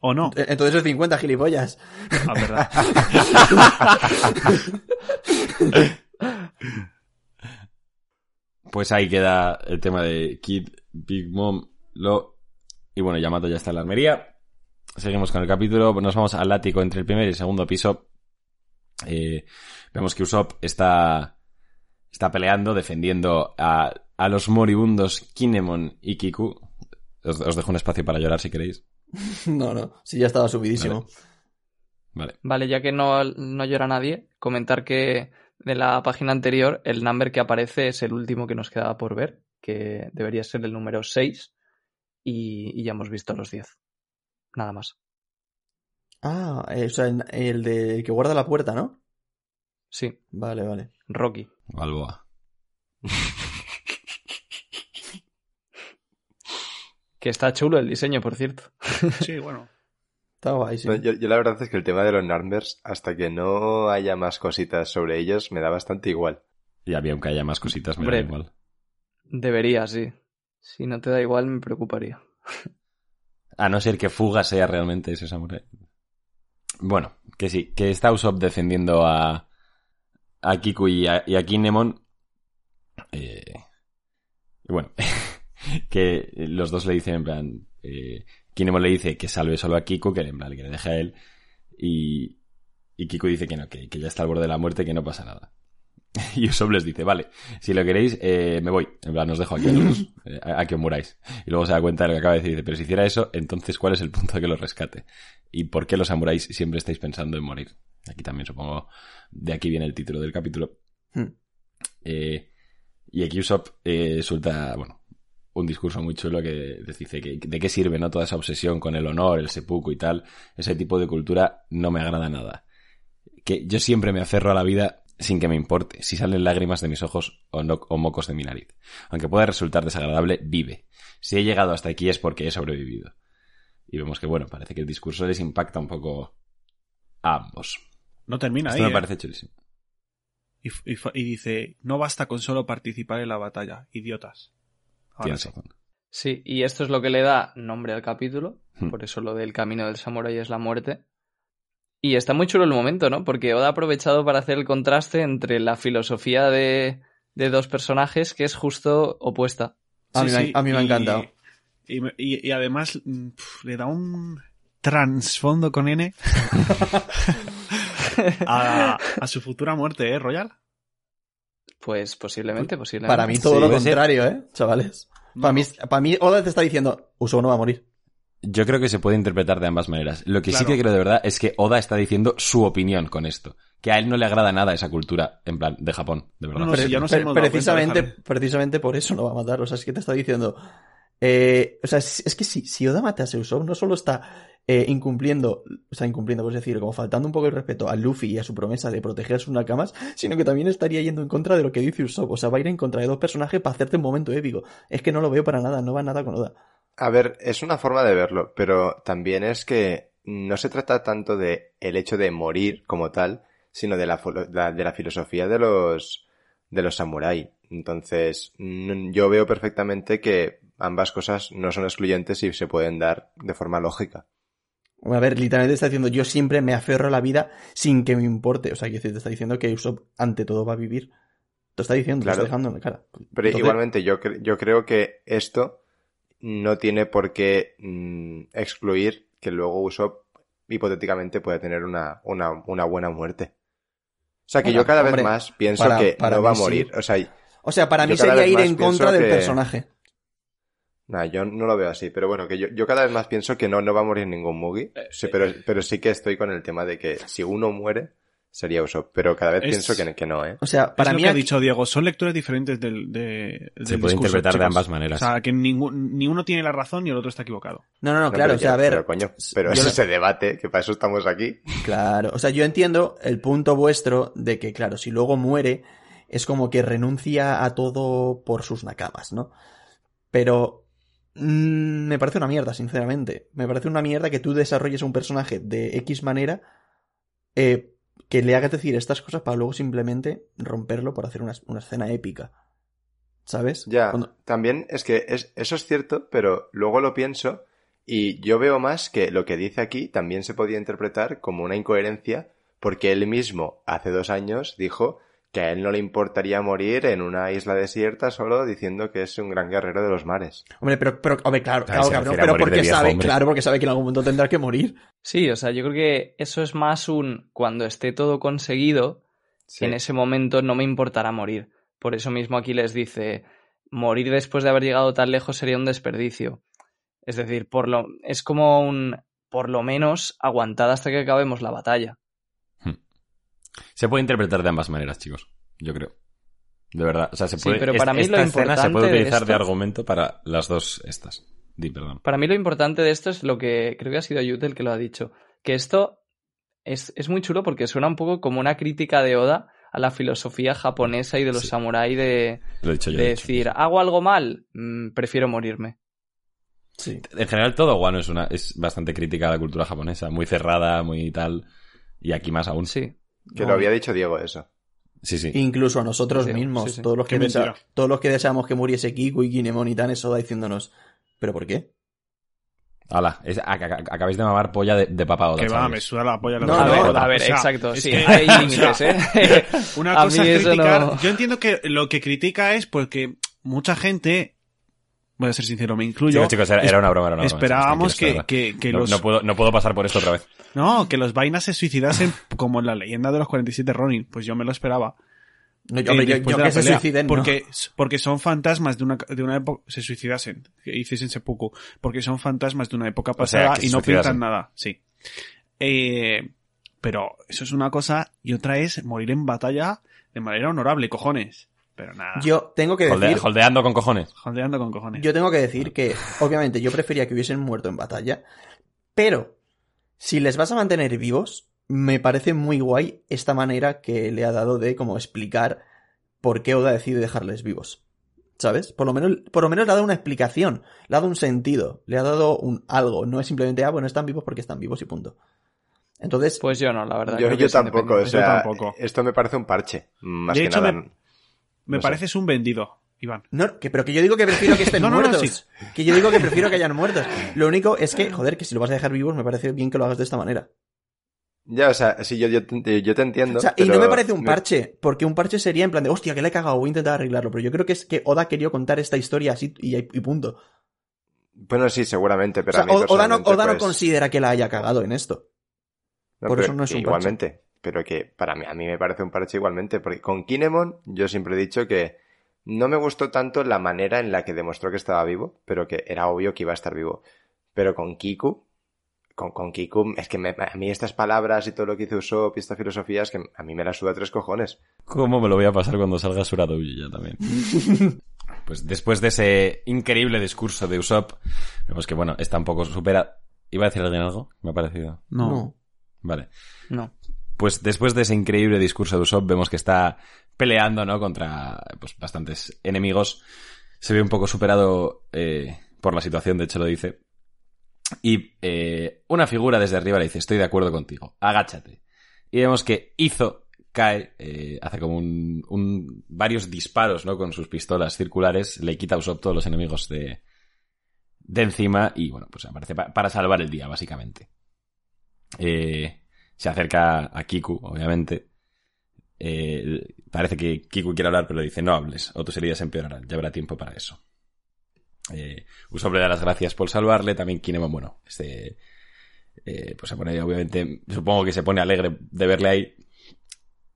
O no, E- Entonces es 50 gilipollas. la verdad. Pues ahí queda el tema de Kid, Big Mom, Lo. Y bueno, Yamato ya está en la armería. Seguimos con el capítulo. Nos vamos al ático entre el primer y el segundo piso. Eh, vemos que Usopp está, está peleando, defendiendo a, a los moribundos Kinemon y Kiku. Os, os dejo un espacio para llorar si queréis. No, no, sí, ya estaba subidísimo. Vale. Vale, ya que no, no llora nadie, comentar que de la página anterior el number que aparece es el último que nos quedaba por ver, que debería ser el número 6 y, y ya hemos visto los 10. Nada más. Ah, eh, o sea, en- el de el que guarda la puerta, ¿no? Sí, Vale, vale. Rocky. Balboa. Que está chulo el diseño, por cierto. Sí, bueno. Está guay, sí. No, yo, yo la verdad es que el tema de los numbers, hasta que no haya más cositas sobre ellos, me da bastante igual. Y a mí, aunque haya más cositas, me Hombre. da igual. Debería, sí. Si no te da igual, me preocuparía. A no ser que Fuga sea realmente ese samurai. Bueno, que sí, que está Usopp defendiendo a, a Kiku y a, y a Kinemon. Eh, y bueno, que los dos le dicen en plan... Eh, Kinemon le dice que salve solo a Kiku, que en plan que le deje a él. Y, y Kiku dice que no, que, que ya está al borde de la muerte, que no pasa nada. Y Usopp les dice, vale, si lo queréis, eh, me voy. En plan, os dejo aquí a, los dos, eh, a, a que os muráis. Y luego se da cuenta de lo que acaba de decir. Dice, pero si hiciera eso, entonces ¿cuál es el punto de que los rescate? ¿Y por qué los samuráis siempre estáis pensando en morir? Aquí también supongo, de aquí viene el título del capítulo. Hmm. Eh, y aquí Usopp eh, suelta, bueno, un discurso muy chulo que dice que de qué sirve, ¿no? Toda esa obsesión con el honor, el seppuku y tal. Ese tipo de cultura no me agrada nada. Que yo siempre me aferro a la vida sin que me importe si salen lágrimas de mis ojos o, no- o mocos de mi nariz. Aunque pueda resultar desagradable, vive. Si he llegado hasta aquí es porque he sobrevivido. Y vemos que, bueno, parece que el discurso les impacta un poco a ambos. No termina Esto ahí. me ¿eh? parece chulísimo. Y, y y dice, no basta con solo participar en la batalla, idiotas. Ahora Tienes sí. razón. Sí, y esto es lo que le da nombre al capítulo. Hmm. Por eso lo del camino del samurái es la muerte. Y está muy chulo el momento, ¿no? Porque Oda ha aprovechado para hacer el contraste entre la filosofía de, de dos personajes que es justo opuesta. A mí Sí, sí, a mí me ha y- encantado. Y, y- y además mm, pf, le da un trasfondo con N a, a su futura muerte, ¿eh, Royal? Pues posiblemente, posiblemente. Para mí todo Sí, lo contrario, ¿eh, chavales? Para mí, para mí, Oda te está diciendo, Uso no va a morir. Yo creo que se puede interpretar de ambas maneras. Lo que sí que creo de verdad es que Oda está diciendo su opinión con esto. Que a él no le agrada nada esa cultura, en plan, de Japón, de verdad. No, no, Pre- sí, ya pre- precisamente, cuenta, precisamente por eso no va a matar. O sea, es que te está diciendo. eh, o sea, es, es que si, si Oda matase a Usopp, no solo está eh, incumpliendo, o sea, incumpliendo, pues decir, como faltando un poco el respeto a Luffy y a su promesa de proteger a sus nakamas, sino que también estaría yendo en contra de lo que dice Usopp. O sea, va a ir en contra de dos personajes para hacerte un momento épico. Es que no lo veo para nada, no va nada con Oda. A ver, es una forma de verlo, pero también es que no se trata tanto de el hecho de morir como tal, sino de la, de la filosofía de los de los samurái. Entonces, yo veo perfectamente que ambas cosas no son excluyentes y se pueden dar de forma lógica. A ver, literalmente está diciendo, yo siempre me aferro a la vida sin que me importe. O sea, que te está diciendo que Usopp ante todo va a vivir. Te está diciendo, Claro. te está dejando en cara. Pero Entonces, igualmente yo, cre- yo creo que esto no tiene por qué mm, excluir que luego Usopp hipotéticamente pueda tener una, una, una buena muerte. O sea que Bueno, yo cada hombre, vez más pienso para- que para no va a sí. morir. O sea, O sea, para mí sería ir en contra del que- personaje. Nah, yo no lo veo así. Pero bueno, que yo, yo cada vez más pienso que no, no va a morir ningún Mugi. Eh, Sí, pero, pero sí que estoy con el tema de que si uno muere, sería Usopp. Pero cada vez Es- pienso que, que no, ¿eh? O sea, para es lo mí que ha dicho Diego, son lecturas diferentes del, de, del Se puede discurso, interpretar de ambas maneras. O sea, que ningún, ni uno tiene la razón y el otro está equivocado. No, no, no, No, claro, pero o sea, ya- a ver. Pero coño, pero yo eso lo- se debate, que para eso estamos aquí. Claro, o sea, yo entiendo el punto vuestro de que, claro, si luego muere, es como que renuncia a todo por sus nakamas, ¿no? Pero mm, me parece una mierda, sinceramente. Me parece una mierda que tú desarrolles a un personaje de X manera eh, que le hagas decir estas cosas para luego simplemente romperlo por hacer una, una escena épica. ¿Sabes? Ya, Cuando- también es que es, eso es cierto, pero luego lo pienso y yo veo más que lo que dice aquí también se podía interpretar como una incoherencia porque él mismo hace dos años dijo que a él no le importaría morir en una isla desierta solo diciendo que es un gran guerrero de los mares. Hombre, pero, pero, hombre, claro, Claro, pero porque viejo, sabe, hombre. claro, porque sabe que en algún momento tendrá que morir. Sí, o sea, yo creo que eso es más un cuando esté todo conseguido, Sí. en ese momento no me importará morir. Por eso mismo aquí les dice, morir después de haber llegado tan lejos sería un desperdicio. Es decir, por lo, es como un, por lo menos, aguantad hasta que acabemos la batalla. Se puede interpretar de ambas maneras, chicos. Yo creo. De verdad. O sea, se Sí, puede. pero para mí lo esta escena se puede de utilizar de, esto- argumento para las dos estas. Di, perdón. Para mí lo importante de esto es lo que creo que ha sido Yute el que lo ha dicho, que esto es, es muy chulo porque suena un poco como una crítica de Oda a la filosofía japonesa y de los Sí. samuráis de, Lo he dicho yo. de decir, hago algo mal, Mm, prefiero morirme. Sí. En general, todo Wano es, una, es bastante crítica a la cultura japonesa. Muy cerrada, muy tal. Y aquí más aún. Sí. Que No, lo había dicho Diego eso. Sí, sí. Incluso a nosotros mismos, sí, sí. Todos, los que desea- todos los que deseamos que muriese Kiku y Kinemon y tan, eso va diciéndonos, ¿pero por qué? Hala, es- ac- ac- acabáis de mamar polla de, de Oda, que va, me suda la polla la No, no, no, a ver, O sea, exacto, sí, que- hay o sea, límites, ¿eh? Una cosa es criticar. no- Yo entiendo que lo que critica es porque mucha gente, voy a ser sincero, me incluyo. Chicos, chicos, era, es- una broma, era una broma. Esperábamos chicos, que, que, que los. no, puedo, no puedo pasar por esto otra vez. No, que los vainas se suicidasen como en la leyenda de los 47 Ronin. Pues yo me lo esperaba. No, yo, Eh, yo- que se suiciden, no. porque, porque son fantasmas de una, de una época. Se suicidasen. Que hiciesen seppuku. Porque son fantasmas de una época O sea, pasada y no pintan nada. Sí. Eh, pero eso es una cosa. Y otra es morir en batalla de manera honorable, cojones. Pero nada. Yo tengo que Holde- decir, holdeando con cojones. Jondeando con cojones. yo tengo que decir que, obviamente, yo prefería que hubiesen muerto en batalla, pero si les vas a mantener vivos, me parece muy guay esta manera que le ha dado de como explicar por qué Oda decide dejarles vivos. ¿Sabes? Por lo menos, por lo menos le ha dado una explicación, le ha dado un sentido, le ha dado un algo. No es simplemente, ah, bueno, están vivos porque están vivos y punto. Entonces, Pues yo no, la verdad. Yo, tampoco, o independiente. sea, Yo tampoco. esto me parece un parche. Más De que hecho, nada. me- Me no sé. pareces un vendido, Iván. No, que, pero que yo digo que prefiero que estén No, no, no, muertos. Que yo digo que prefiero que hayan muertos. Lo único es que, joder, que si lo vas a dejar vivos, me parece bien que lo hagas de esta manera. Ya, o sea, sí, yo, yo, te- yo te entiendo. O sea, y no me parece un parche, porque un parche sería en plan de, hostia, que le he cagado, voy a intentar arreglarlo. Pero yo creo que es que Oda quería contar esta historia así y, y punto. Bueno, sí, seguramente, pero o sea, a mí Oda, no, Oda no pues, considera que la haya cagado en esto. no, por eso no es un Igualmente, pero que para mí, a mí me parece un parche igualmente, porque con Kinemon yo siempre he dicho que no me gustó tanto la manera en la que demostró que estaba vivo, pero que era obvio que iba a estar vivo. Pero con Kiku, con, con Kiku, es que me- a mí estas palabras y todo lo que hizo Usopp y esta filosofía es que a mí me la suda tres cojones. ¿Cómo me lo voy a pasar cuando salga Suradouji ya también? pues después de ese increíble discurso de Usopp, vemos que, bueno, está un poco supera... ¿Iba a decir alguien algo? Me ha parecido. No. Vale. No. Pues después de ese increíble discurso de Usopp, vemos que está peleando, ¿no? Contra, pues, bastantes enemigos. Se ve un poco superado, eh, por la situación, de hecho lo dice. Y eh, una figura desde arriba le dice, estoy de acuerdo contigo, agáchate. Y vemos que Izo cae, eh, hace como un, un- varios disparos, ¿no? Con sus pistolas circulares, le quita a Usopp todos los enemigos de, de encima y, bueno, pues aparece pa- para salvar el día, básicamente. Eh, se acerca a Kiku, obviamente. Eh, parece que Kiku quiere hablar, pero le dice, no hables, o tus heridas empeorarán, ya habrá tiempo para eso. Eh, Usopp le da las gracias por salvarle, también Kinemon, bueno, este, eh, pues se pone, obviamente, supongo que se pone alegre de verle ahí,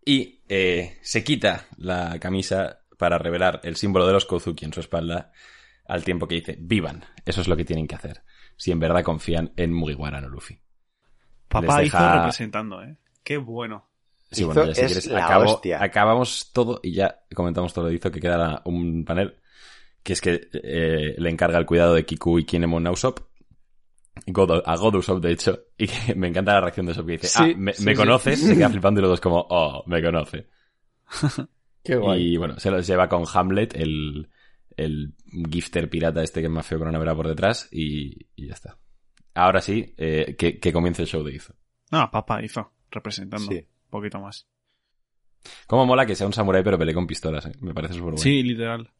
y eh, se quita la camisa para revelar el símbolo de los Kozuki en su espalda, al tiempo que dice, vivan, eso es lo que tienen que hacer, si en verdad confían en Mugiwara no Luffy. Papá Les hizo deja- representando, ¿eh? Qué bueno. Sí, bueno, ya si es quieres, acabo- hostia. acabamos todo y ya comentamos todo lo de Izo, que queda un panel, que es que eh, le encarga el cuidado de Kiku y Kinemon a Usopp, God- a God Usopp, de hecho, y que me encanta la reacción de Usopp que dice, Sí, ah, me, sí, me sí. conoces, se queda flipando y luego es como, oh, me conoce. Qué guay. Y bueno, se los lleva con Hamlet, el, el gifter pirata este que es más feo con una vera por detrás, y, y ya está. Ahora sí, eh, que, que comience el show de Izo. No, papá hizo representando. Sí. Un poquito más. Cómo mola que sea un samurái pero pelee con pistolas, eh. me parece súper bueno. Sí, literal.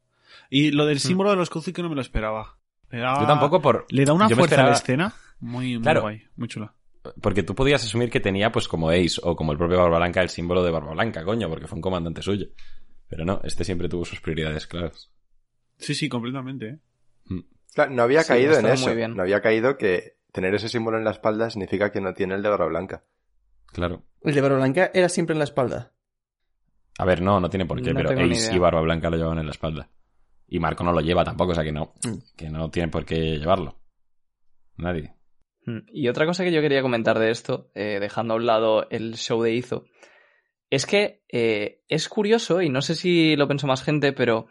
Y lo del símbolo de los Kozuki no me lo esperaba. Le da- Yo tampoco por... Le da una fuerza a la escena. Muy, muy Claro. guay. Muy chula. Porque tú podías asumir que tenía, pues como Ace o como el propio Barba Blanca, el símbolo de Barba Blanca, coño, porque fue un comandante suyo. Pero no, este siempre tuvo sus prioridades claras. Sí, sí, completamente, ¿eh? Claro, no había Sí, caído en eso. muy bien. No había caído que tener ese símbolo en la espalda significa que no tiene el de barba blanca. Claro. El de Barba Blanca era siempre en la espalda. A ver, no, no tiene por qué, No pero idea. y Barba Blanca lo llevaban en la espalda. Y Marco no lo lleva tampoco, o sea que no, Mm. que no tiene por qué llevarlo. Nadie. Mm. Y otra cosa que yo quería comentar de esto, eh, dejando a un lado el show de Izo, es que eh, es curioso, y no sé si lo pensó más gente, pero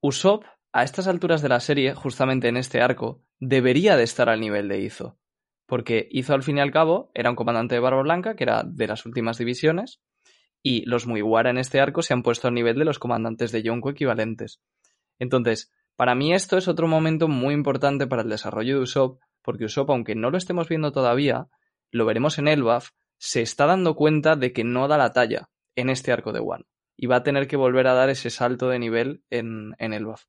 Usopp, a estas alturas de la serie, justamente en este arco, debería de estar al nivel de Izo. Porque Izo, al fin y al cabo, era un comandante de Barba Blanca, que era de las últimas divisiones, y los Mugiwara en este arco se han puesto al nivel de los comandantes de Yonko equivalentes. Entonces, para mí esto es otro momento muy importante para el desarrollo de Usopp, porque Usopp, aunque no lo estemos viendo todavía, lo veremos en Elbaf, se está dando cuenta de que no da la talla en este arco de One. Y va a tener que volver a dar ese salto de nivel en, en Elbaf.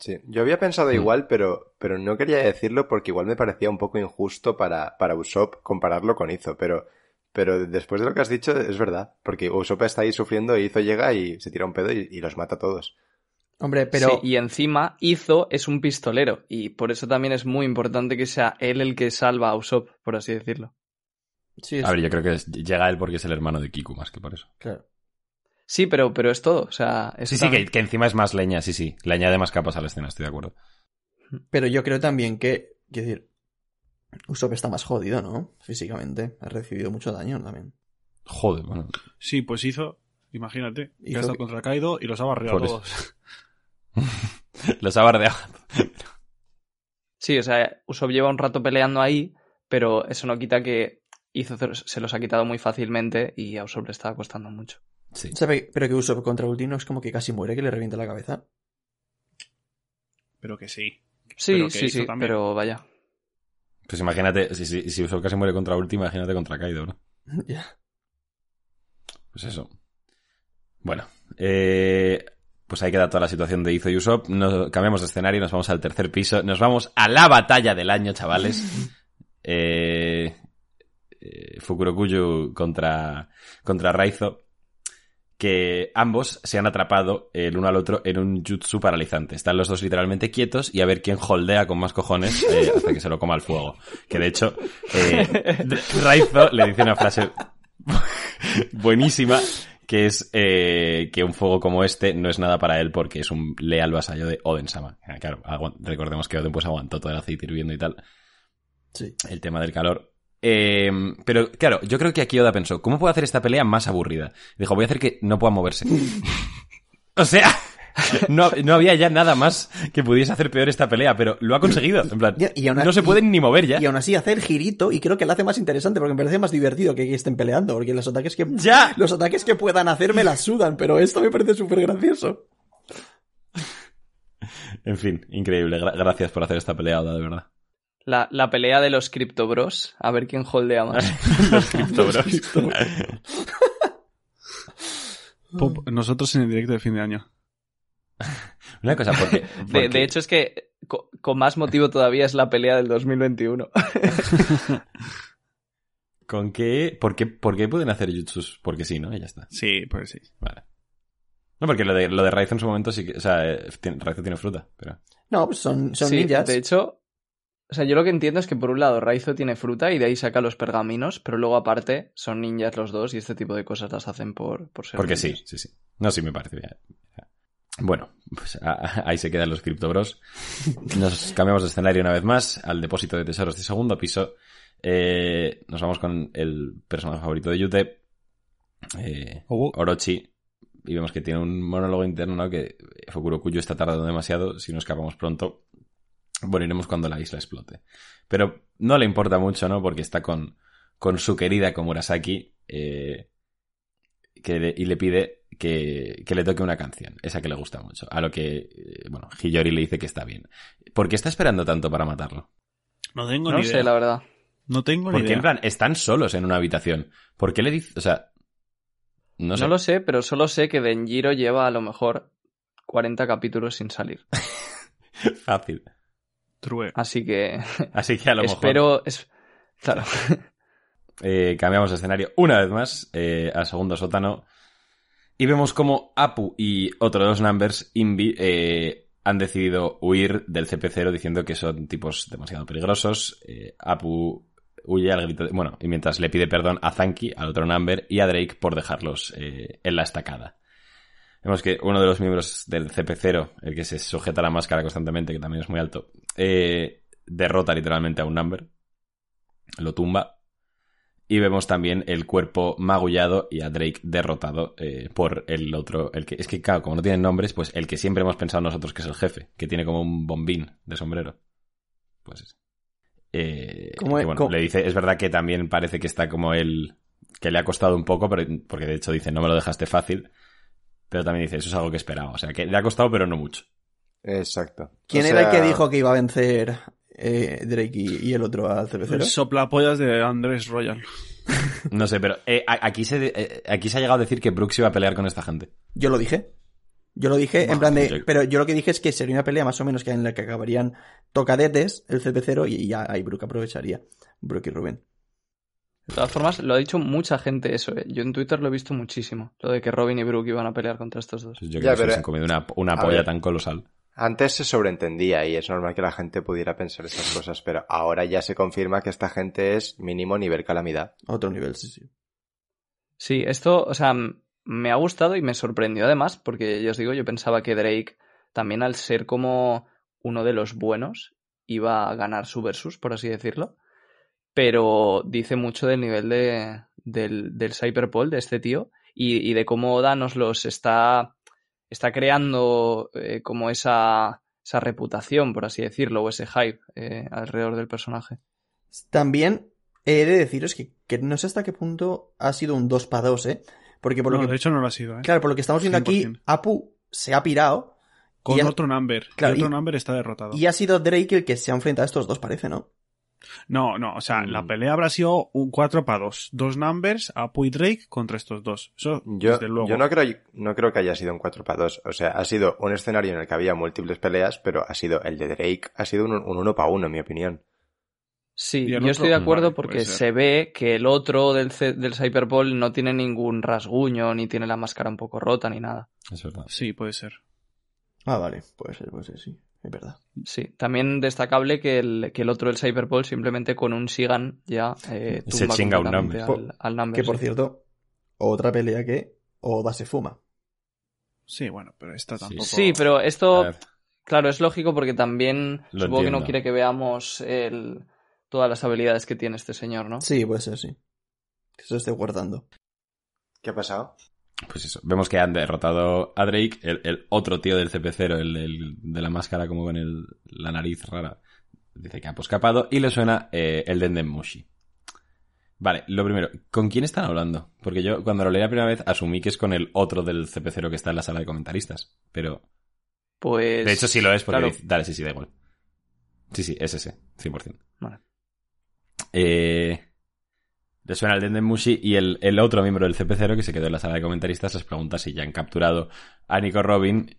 Sí, yo había pensado Mm. igual, pero, pero no quería decirlo porque igual me parecía un poco injusto para, para Usopp compararlo con Izo, pero, pero después de lo que has dicho es verdad, porque Usopp está ahí sufriendo y Izo llega y se tira un pedo y, y los mata a todos. Hombre, pero Sí, y encima, Izo es un pistolero, y por eso también es muy importante que sea él el que salva a Usopp, por así decirlo. sí, es- A ver, yo creo que es- llega él porque es el hermano de Kiku más que por eso. claro. Sí, pero, pero es todo. O sea, Sí, sí, que, que encima es más leña, sí, sí. Le añade más capas a la escena, estoy de acuerdo. Pero yo creo también que, quiero decir, Usopp está más jodido, ¿no? Físicamente. Ha recibido mucho daño también. Joder, bueno. Sí, pues hizo, imagínate, que Hizo ha estado que- contra Kaido y los ha barrido a todos. Los ha bardeado. Sí, o sea, Usopp lleva un rato peleando ahí, pero eso no quita que Izo se los ha quitado muy fácilmente y a Usopp le estaba costando mucho. Sí. ¿Sabe? Pero que Usopp contra Ultino es como que casi muere, que le revienta la cabeza. Pero que sí. Sí, Pero que sí, sí, también. pero vaya. Pues imagínate, si, si, si Usopp casi muere contra Ultima, imagínate contra Kaido, ¿no? Ya. Pues eso. Bueno, eh, pues ahí queda toda la situación de Izo y Usopp. Nos, cambiamos de escenario, nos vamos al tercer piso. Nos vamos a la batalla del año, chavales. Eh, eh, Fukurokuyu contra, contra Raizo. Que ambos se han atrapado el uno al otro en un jutsu paralizante. Están los dos literalmente quietos y a ver quién holdea con más cojones eh, hasta que se lo coma el fuego. Que de hecho, eh, Raizo le dice una frase buenísima que es eh, que un fuego como este no es nada para él porque es un leal vasallo de Oden-sama. Claro, recordemos que Oden pues aguantó todo el aceite hirviendo y tal, Sí. el tema del calor. Eh, pero claro, yo creo que aquí Oda pensó, ¿cómo puedo hacer esta pelea más aburrida? Dijo, voy a hacer que no pueda moverse. o sea, no, no había ya nada más que pudiese hacer peor esta pelea, pero lo ha conseguido. En plan, y aún no se pueden ni mover ya. Y aún así hacer girito, y creo que lo hace más interesante, porque me parece más divertido que que estén peleando, porque los ataques que, ¡Ya! los ataques que puedan hacer me las sudan, pero esto me parece súper gracioso. En fin, increíble. Gra- gracias por hacer esta pelea, Oda, de verdad. La, la pelea de los Crypto Bros. A ver quién holdea más. Los Crypto Bros. Pop, nosotros en el directo de fin de año. Una cosa, porque... De, porque- de hecho, es que co- con más motivo todavía es la pelea del 2021. ¿Con qué? ¿Por qué, por qué pueden hacer jutsus? Porque sí, ¿no? Y ya está. Sí, pues sí. Vale. No, porque lo de, lo de Raizo en su momento sí que... O sea, eh, tiene- Raizo tiene fruta, pero... No, pues son, son Sí, ninjas. De hecho, o sea, yo lo que entiendo es que por un lado Raizo tiene fruta y de ahí saca los pergaminos, pero luego aparte son ninjas los dos y este tipo de cosas las hacen por, por ser Porque sí, ninjas. sí, sí. No, sí me parece bien. Bueno, pues a- a- ahí se quedan los Crypto Bros. Nos cambiamos de escenario una vez más al depósito de tesoros de segundo piso. Eh, nos vamos con el personaje favorito de Yute, eh, Orochi. Y vemos que tiene un monólogo interno ¿no? que Fukurokuyo está tardando demasiado. Si no escapamos pronto, moriremos cuando la isla explote. Pero no le importa mucho, ¿no? Porque está con, con su querida Komurasaki eh, que le- y le pide que, que le toque una canción, esa que le gusta mucho. A lo que, eh, bueno, Hiyori le dice que está bien. ¿Por qué está esperando tanto para matarlo? No tengo No ni sé, idea. la verdad. No tengo ni Porque idea. en plan, están solos en una habitación. ¿Por qué le dice, o sea, no No, sé. lo sé, pero solo sé que Denjiro lleva a lo mejor 40 capítulos sin salir. Fácil. True. Así que Así que a lo mejor. espero... es- Claro. Eh, cambiamos de escenario una vez más eh, al segundo sótano. Y vemos como Apu y otro de los Numbers, Invi, eh, han decidido huir del CP0 diciendo que son tipos demasiado peligrosos. Eh, Apu huye al grito de- Bueno, y mientras le pide perdón a Zanki, al otro Number, y a Drake por dejarlos en la estacada. Vemos que uno de los miembros del CP0, el que se sujeta la máscara constantemente, que también es muy alto, eh, derrota literalmente a un Number. Lo tumba. Y vemos también el cuerpo magullado y a Drake derrotado eh, por el otro. El que, es que, claro, como no tienen nombres, pues el que siempre hemos pensado nosotros que es el jefe, que tiene como un bombín de sombrero. Pues ese. Eh, ¿Cómo es- bueno, cómo- le dice, es verdad que también parece que está como él, que le ha costado un poco, pero, porque de hecho dice, no me lo dejaste fácil. Pero también dice, eso es algo que esperaba. O sea, que le ha costado, pero no mucho. Exacto. ¿Quién O era el que dijo que iba a vencer eh, Drake y, y el otro al El CP0? soplapollas de Andrés Royal. No sé, pero eh, a- aquí, se, eh, aquí se ha llegado a decir que Brooks iba a pelear con esta gente. Yo lo dije. Yo lo dije, en plan de. yo- Pero yo lo que dije es que sería una pelea más o menos que en la que acabarían tocadetes el CP0 y ya ahí Brook aprovecharía. Brook y Rubén. De todas formas, lo ha dicho mucha gente eso. ¿eh? Yo en Twitter lo he visto muchísimo. Lo de que Robin y Brooke iban a pelear contra estos dos. Pues yo Ya, creo que pero- se han comido una, una a polla ver. tan colosal. Antes se sobreentendía y es normal que la gente pudiera pensar esas cosas, pero ahora ya se confirma que esta gente es mínimo nivel calamidad. Otro nivel, sí, sí. Sí, esto, o sea, me ha gustado y me sorprendió además, porque ya os digo, yo pensaba que Drake, también al ser como uno de los buenos, iba a ganar su versus, por así decirlo. Pero dice mucho del nivel de, del, del Cyberpol, de este tío, y, y de cómo Oda nos los está, está creando eh, como esa, esa reputación, por así decirlo, o ese hype eh, alrededor del personaje. También he de deciros que, que no sé hasta qué punto ha sido un 2 para 2, ¿eh? Porque por lo que. de hecho no lo ha sido, ¿eh? Claro, por lo que estamos viendo aquí, 100%. Apu se ha pirado Con y ha- otro number. Claro, y otro y- number está derrotado. y ha sido Drake el que se ha enfrentado a estos dos, parece, ¿no? No, no, o sea, Mm. la pelea habrá sido un 4 para 2. Dos numbers, Apu y Drake contra estos dos. Eso, Yo, desde luego. yo no creo, no creo que haya sido un 4 para 2. O sea, ha sido un escenario en el que había múltiples peleas, pero ha sido el de Drake, ha sido un, un 1 para 1, en mi opinión. Sí, yo otro- estoy de acuerdo Vale, porque se ve que el otro del, del Cyberball no tiene ningún rasguño, ni tiene la máscara un poco rota, ni nada. Es verdad. Sí, puede ser. Ah, vale, puede ser, puede ser, sí, es verdad. Sí, también destacable que el, que el otro del Cyberball simplemente con un Sigan ya eh, Se chinga un Number. al, al Number, Que por sí. cierto, otra pelea que Oda se fuma. Sí, bueno, pero esta tampoco. Sí, pero esto, claro, es lógico porque también Lo supongo que no quiere que veamos el, todas las habilidades que tiene este señor, ¿no? Sí, puede ser, sí. Que se lo esté guardando. ¿Qué ha pasado? Pues eso. Vemos que han derrotado a Drake, el, el otro tío del CP0, el, el de la máscara como con el, la nariz rara. Dice que ha escapado y le suena eh, el Denden Mushi. Vale, lo primero, ¿con quién están hablando? Porque yo cuando lo leí la primera vez asumí que es con el otro del CP0 que está en la sala de comentaristas. Pero Pues. De hecho, sí lo es porque claro. dice- Dale, sí, sí, da igual. Sí, sí, es ese, 100%. Vale. Eh, le suena el Dendemushi y el, el otro miembro del CP0 que se quedó en la sala de comentaristas les pregunta si ya han capturado a Nico Robin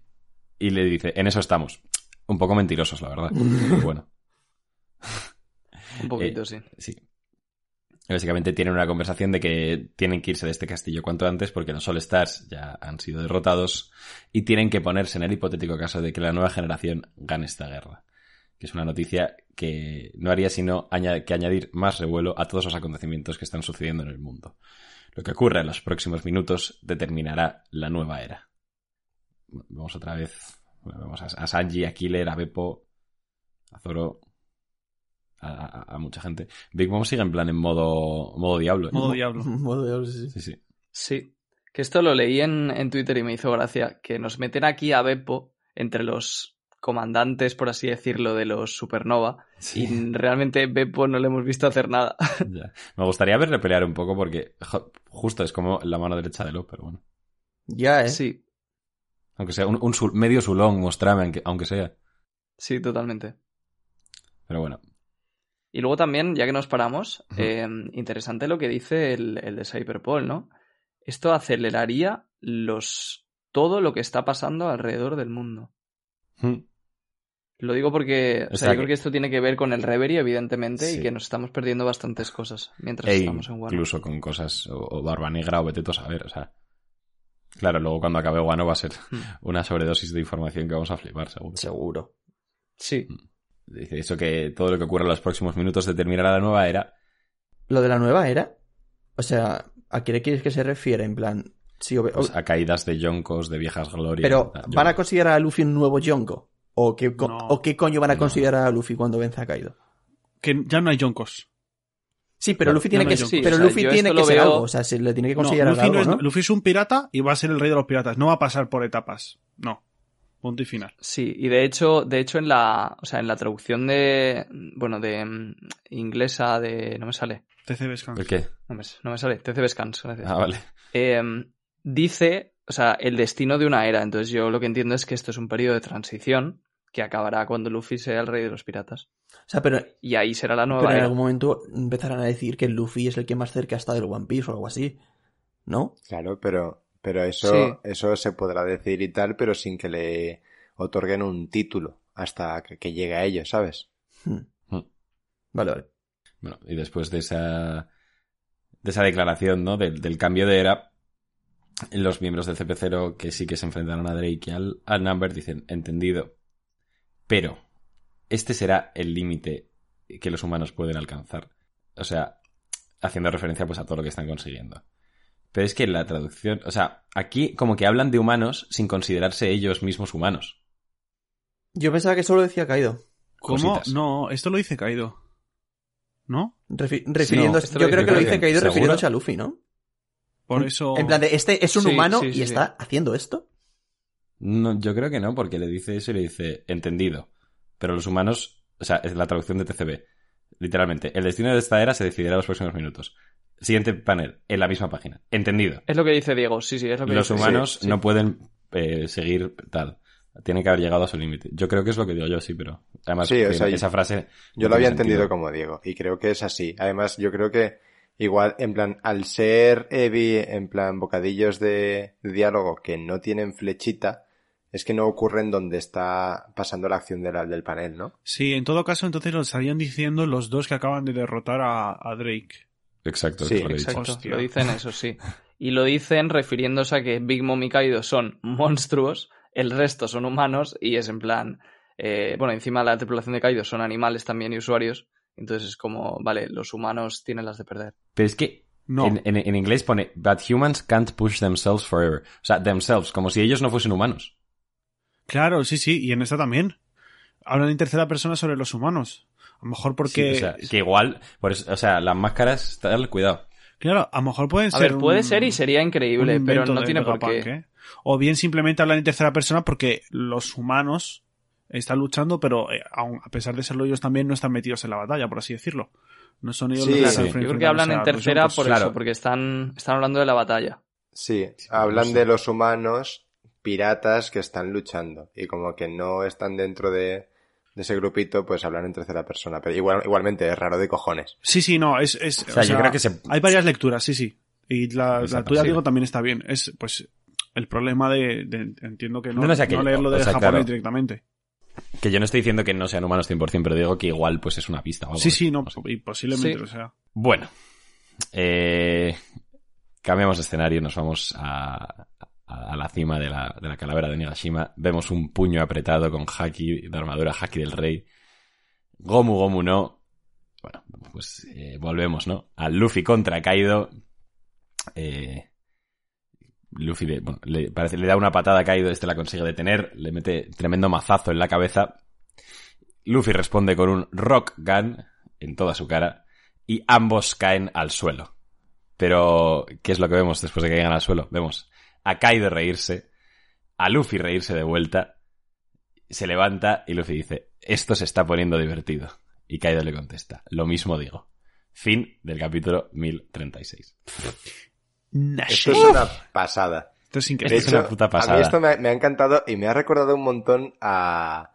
y le dice, en eso estamos. Un poco mentirosos, la verdad. Pero bueno, Un poquito, Eh, sí. sí. Básicamente tienen una conversación de que tienen que irse de este castillo cuanto antes porque los All Stars ya han sido derrotados y tienen que ponerse en el hipotético caso de que la nueva generación gane esta guerra. Que es una noticia que no haría sino que añadir más revuelo a todos los acontecimientos que están sucediendo en el mundo. Lo que ocurra en los próximos minutos determinará la nueva era. Vamos otra vez. Bueno, vemos a, a Sanji, a Killer, a Beppo, a Zoro, a, a- a mucha gente. Big Mom sigue en plan en modo, modo diablo. ¿eh? Modo diablo. Modo diablo, sí, sí. Sí, sí. Sí. Que esto lo leí en, en Twitter y me hizo gracia. Que nos meten aquí a Beppo entre los comandantes, por así decirlo, de los Supernova. Sí, Y realmente Beppo no le hemos visto hacer nada. ya. Me gustaría verle pelear un poco porque jo, justo es como la mano derecha de Lo, pero bueno. Ya, ¿eh? Sí, Aunque sea un, un sul- medio sulón, mostrame, aunque, aunque sea. sí, totalmente. Pero bueno. Y luego también, ya que nos paramos, eh, interesante lo que dice el, el de Cyberpol, ¿no? Esto aceleraría los todo lo que está pasando alrededor del mundo. Lo digo porque o sea, yo que- creo que esto tiene que ver con el Reverie, evidentemente, Sí. y que nos estamos perdiendo bastantes cosas mientras E estamos en Wano. incluso con cosas o, o Barba Negra o Beteto a ver, o sea. Claro, luego cuando acabe Guano va a ser Hmm. una sobredosis de información que vamos a flipar, seguro. Seguro. Sí, Dice eso que todo lo que ocurra en los próximos minutos determinará la nueva era. Lo de la nueva era. O sea, ¿a qué le quieres que se refiere? En plan. Sí, Pues a caídas de yoncos, de viejas glorias. pero. ¿van a considerar a Luffy un nuevo Yonko? ¿O qué, co- No. ¿O qué coño van a No. considerar a Luffy cuando vence a Kaido? Que ya no hay Yonkos. Sí, pero Luffy tiene no, que, pero o sea, Luffy tiene que ser veo- algo. O sea, se le tiene que No, considerar Luffy, algo, no es, ¿no? Luffy es un pirata y va a ser el rey de los piratas. No va a pasar por etapas. No. Punto y final. sí, y de hecho, de hecho en la, o sea, en la traducción de, bueno, de mm, inglesa de, no me sale, TCB Scans. ¿El qué? no me, no me sale, TCB Scans, gracias. Ah, vale. Eh, dice, o sea, el destino de una era. Entonces yo lo que entiendo es que esto es un periodo de transición que acabará cuando Luffy sea el rey de los piratas. O sea, pero, Y ahí será la nueva pero en era. algún momento empezarán a decir que Luffy es el que más cerca está del One Piece o algo así. ¿No? Claro, pero, pero eso, Sí. eso se podrá decir y tal, pero sin que le otorguen un título hasta que, que llegue a ello, ¿sabes? Hmm. Hmm. Vale, vale. Bueno, y después de esa, de esa declaración, ¿no? Del, del cambio de era, los miembros del CP0 que sí que se enfrentaron a Drake y al, al Number dicen, entendido, pero este será el límite que los humanos pueden alcanzar. O sea, haciendo referencia pues a todo lo que están consiguiendo. Pero es que en la traducción, o sea, aquí como que hablan de humanos sin considerarse ellos mismos humanos. Yo pensaba que solo decía Kaido. ¿Cómo? Cositas. No, esto lo dice Kaido. ¿No? Refi- refiriéndose, esto yo creo que lo dice ¿Seguro? refiriéndose a Luffy, ¿no? Por eso. En plan de, este es un Sí, humano sí, y sí, está haciendo esto. No, yo creo que no, porque le dice eso y le dice entendido. Pero los humanos, o sea, es la traducción de TCB. Literalmente, el destino de esta era se decidirá en los próximos minutos. Siguiente panel, en la misma página. Entendido. Es lo que dice Diego, sí, sí, es lo que Los dice. humanos Sí, sí. no pueden eh, seguir tal. Tienen que haber llegado a su límite. Yo creo que es lo que digo yo, sí, pero además Sí, o que sea, esa frase. Yo no lo había tiene entendido como Diego y creo que es así. Además, yo creo que igual, en plan, al ser Evi, en plan, bocadillos de, de diálogo que no tienen flechita, es que no ocurren donde está pasando la acción de la- del panel, ¿no? Sí, en todo caso, entonces lo estarían diciendo los dos que acaban de derrotar a, a Drake. Exacto, Sí, eso lo. Exacto, lo dicen eso, sí. Y lo dicen refiriéndose a que Big Mom y Kaido son monstruos, el resto son humanos y es en plan... eh, bueno, encima la tripulación de Kaido son animales también y usuarios, entonces es como, vale, los humanos tienen las de perder. Pero es que No. en, en- en inglés pone, but humans can't push themselves forever. O sea, themselves, como si ellos no fuesen humanos. Claro, sí, sí, y en esta también. Hablan en tercera persona sobre los humanos. A lo mejor porque. Sí, o sea, que igual, por eso- o sea, las máscaras, tal, cuidado. Claro, a lo mejor pueden A ser. ver, puede un- ser y sería increíble, pero no tiene por qué. ¿eh? O bien simplemente hablan en tercera persona porque los humanos están luchando, pero eh, aun- a pesar de serlo ellos también no están metidos en la batalla, por así decirlo. No son ellos Sí, los que sí. Yo creo que hablan en tercera Yonkos. por claro. eso, porque están, están hablando de la batalla. Sí, Sí, hablan de los humanos piratas que están luchando y como que no están dentro de, de ese grupito, pues hablan en tercera persona. Pero igual, igualmente es raro de cojones. Sí, sí, no, es... es O sea, yo creo que se- Hay varias lecturas, sí, sí. Y la, la tuya, sí. digo, también está bien. Es, pues, el problema de... de- entiendo que no, No, leerlo de o sea, japonés claro. directamente. Que yo no estoy diciendo que no sean humanos 100%, pero digo que igual pues es una pista. Sí, sí, no, sé. y posiblemente Sí. lo sea. Bueno, eh, cambiamos de escenario, nos vamos a, a- a la cima de la, de la calavera de Nigashima. Vemos un puño apretado con Haki, de armadura Haki del Rey. Gomu Gomu no. Bueno, pues eh, volvemos, ¿no? Al Luffy contra Kaido. Eh, Luffy le, da una patada a Kaido, este la consigue detener, le mete tremendo mazazo en la cabeza. Luffy responde con un Rock Gun en toda su cara y ambos caen al suelo. Pero, ¿qué es lo que vemos después de que caigan al suelo? Vemos a Kaido reírse, a Luffy reírse de vuelta, se levanta y Luffy dice, esto se está poniendo divertido. Y Kaido le contesta, lo mismo digo. Fin del capítulo 1036. Esto es una pasada. Esto es De increíble. Es una puta a pasada. mí esto me, me ha encantado y me ha recordado un montón a,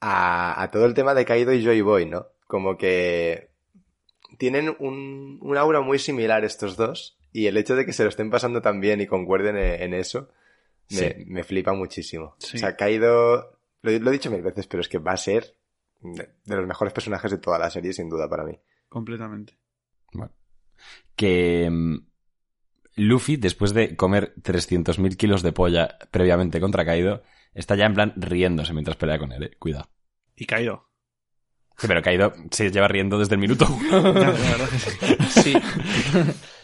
a, a todo el tema de Kaido y Joy Boy, ¿no? Como que tienen un, un aura muy similar estos dos y el hecho de que se lo estén pasando tan bien y concuerden en, en eso me, Sí. me flipa muchísimo. Sí. O sea, Kaido, lo, he- lo he dicho mil veces, pero es que va a ser de, de los mejores personajes de toda la serie, sin duda, para mí. Completamente. Bueno. Que mm, Luffy, después de comer 300.000 kilos de polla previamente contra Kaido, está ya en plan riéndose mientras pelea con él, eh. Cuidado. Y Kaido. Sí, pero Kaido se lleva riendo desde el minuto uno. La verdad que sí. Sí.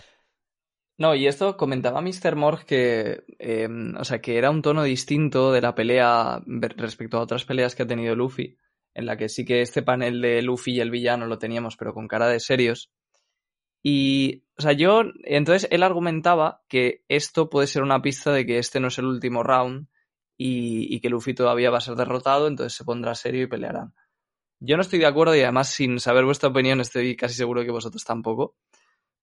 No, y esto comentaba Mr. Morg que, eh, o sea, que era un tono distinto de la pelea respecto a otras peleas que ha tenido Luffy, en la que sí que este panel de Luffy y el villano lo teníamos, pero con cara de serios. Y, o sea, yo, entonces él argumentaba que esto puede ser una pista de que este no es el último round y, y que Luffy todavía va a ser derrotado, entonces se pondrá serio y pelearán. Yo no estoy de acuerdo y además sin saber vuestra opinión estoy casi seguro que vosotros tampoco.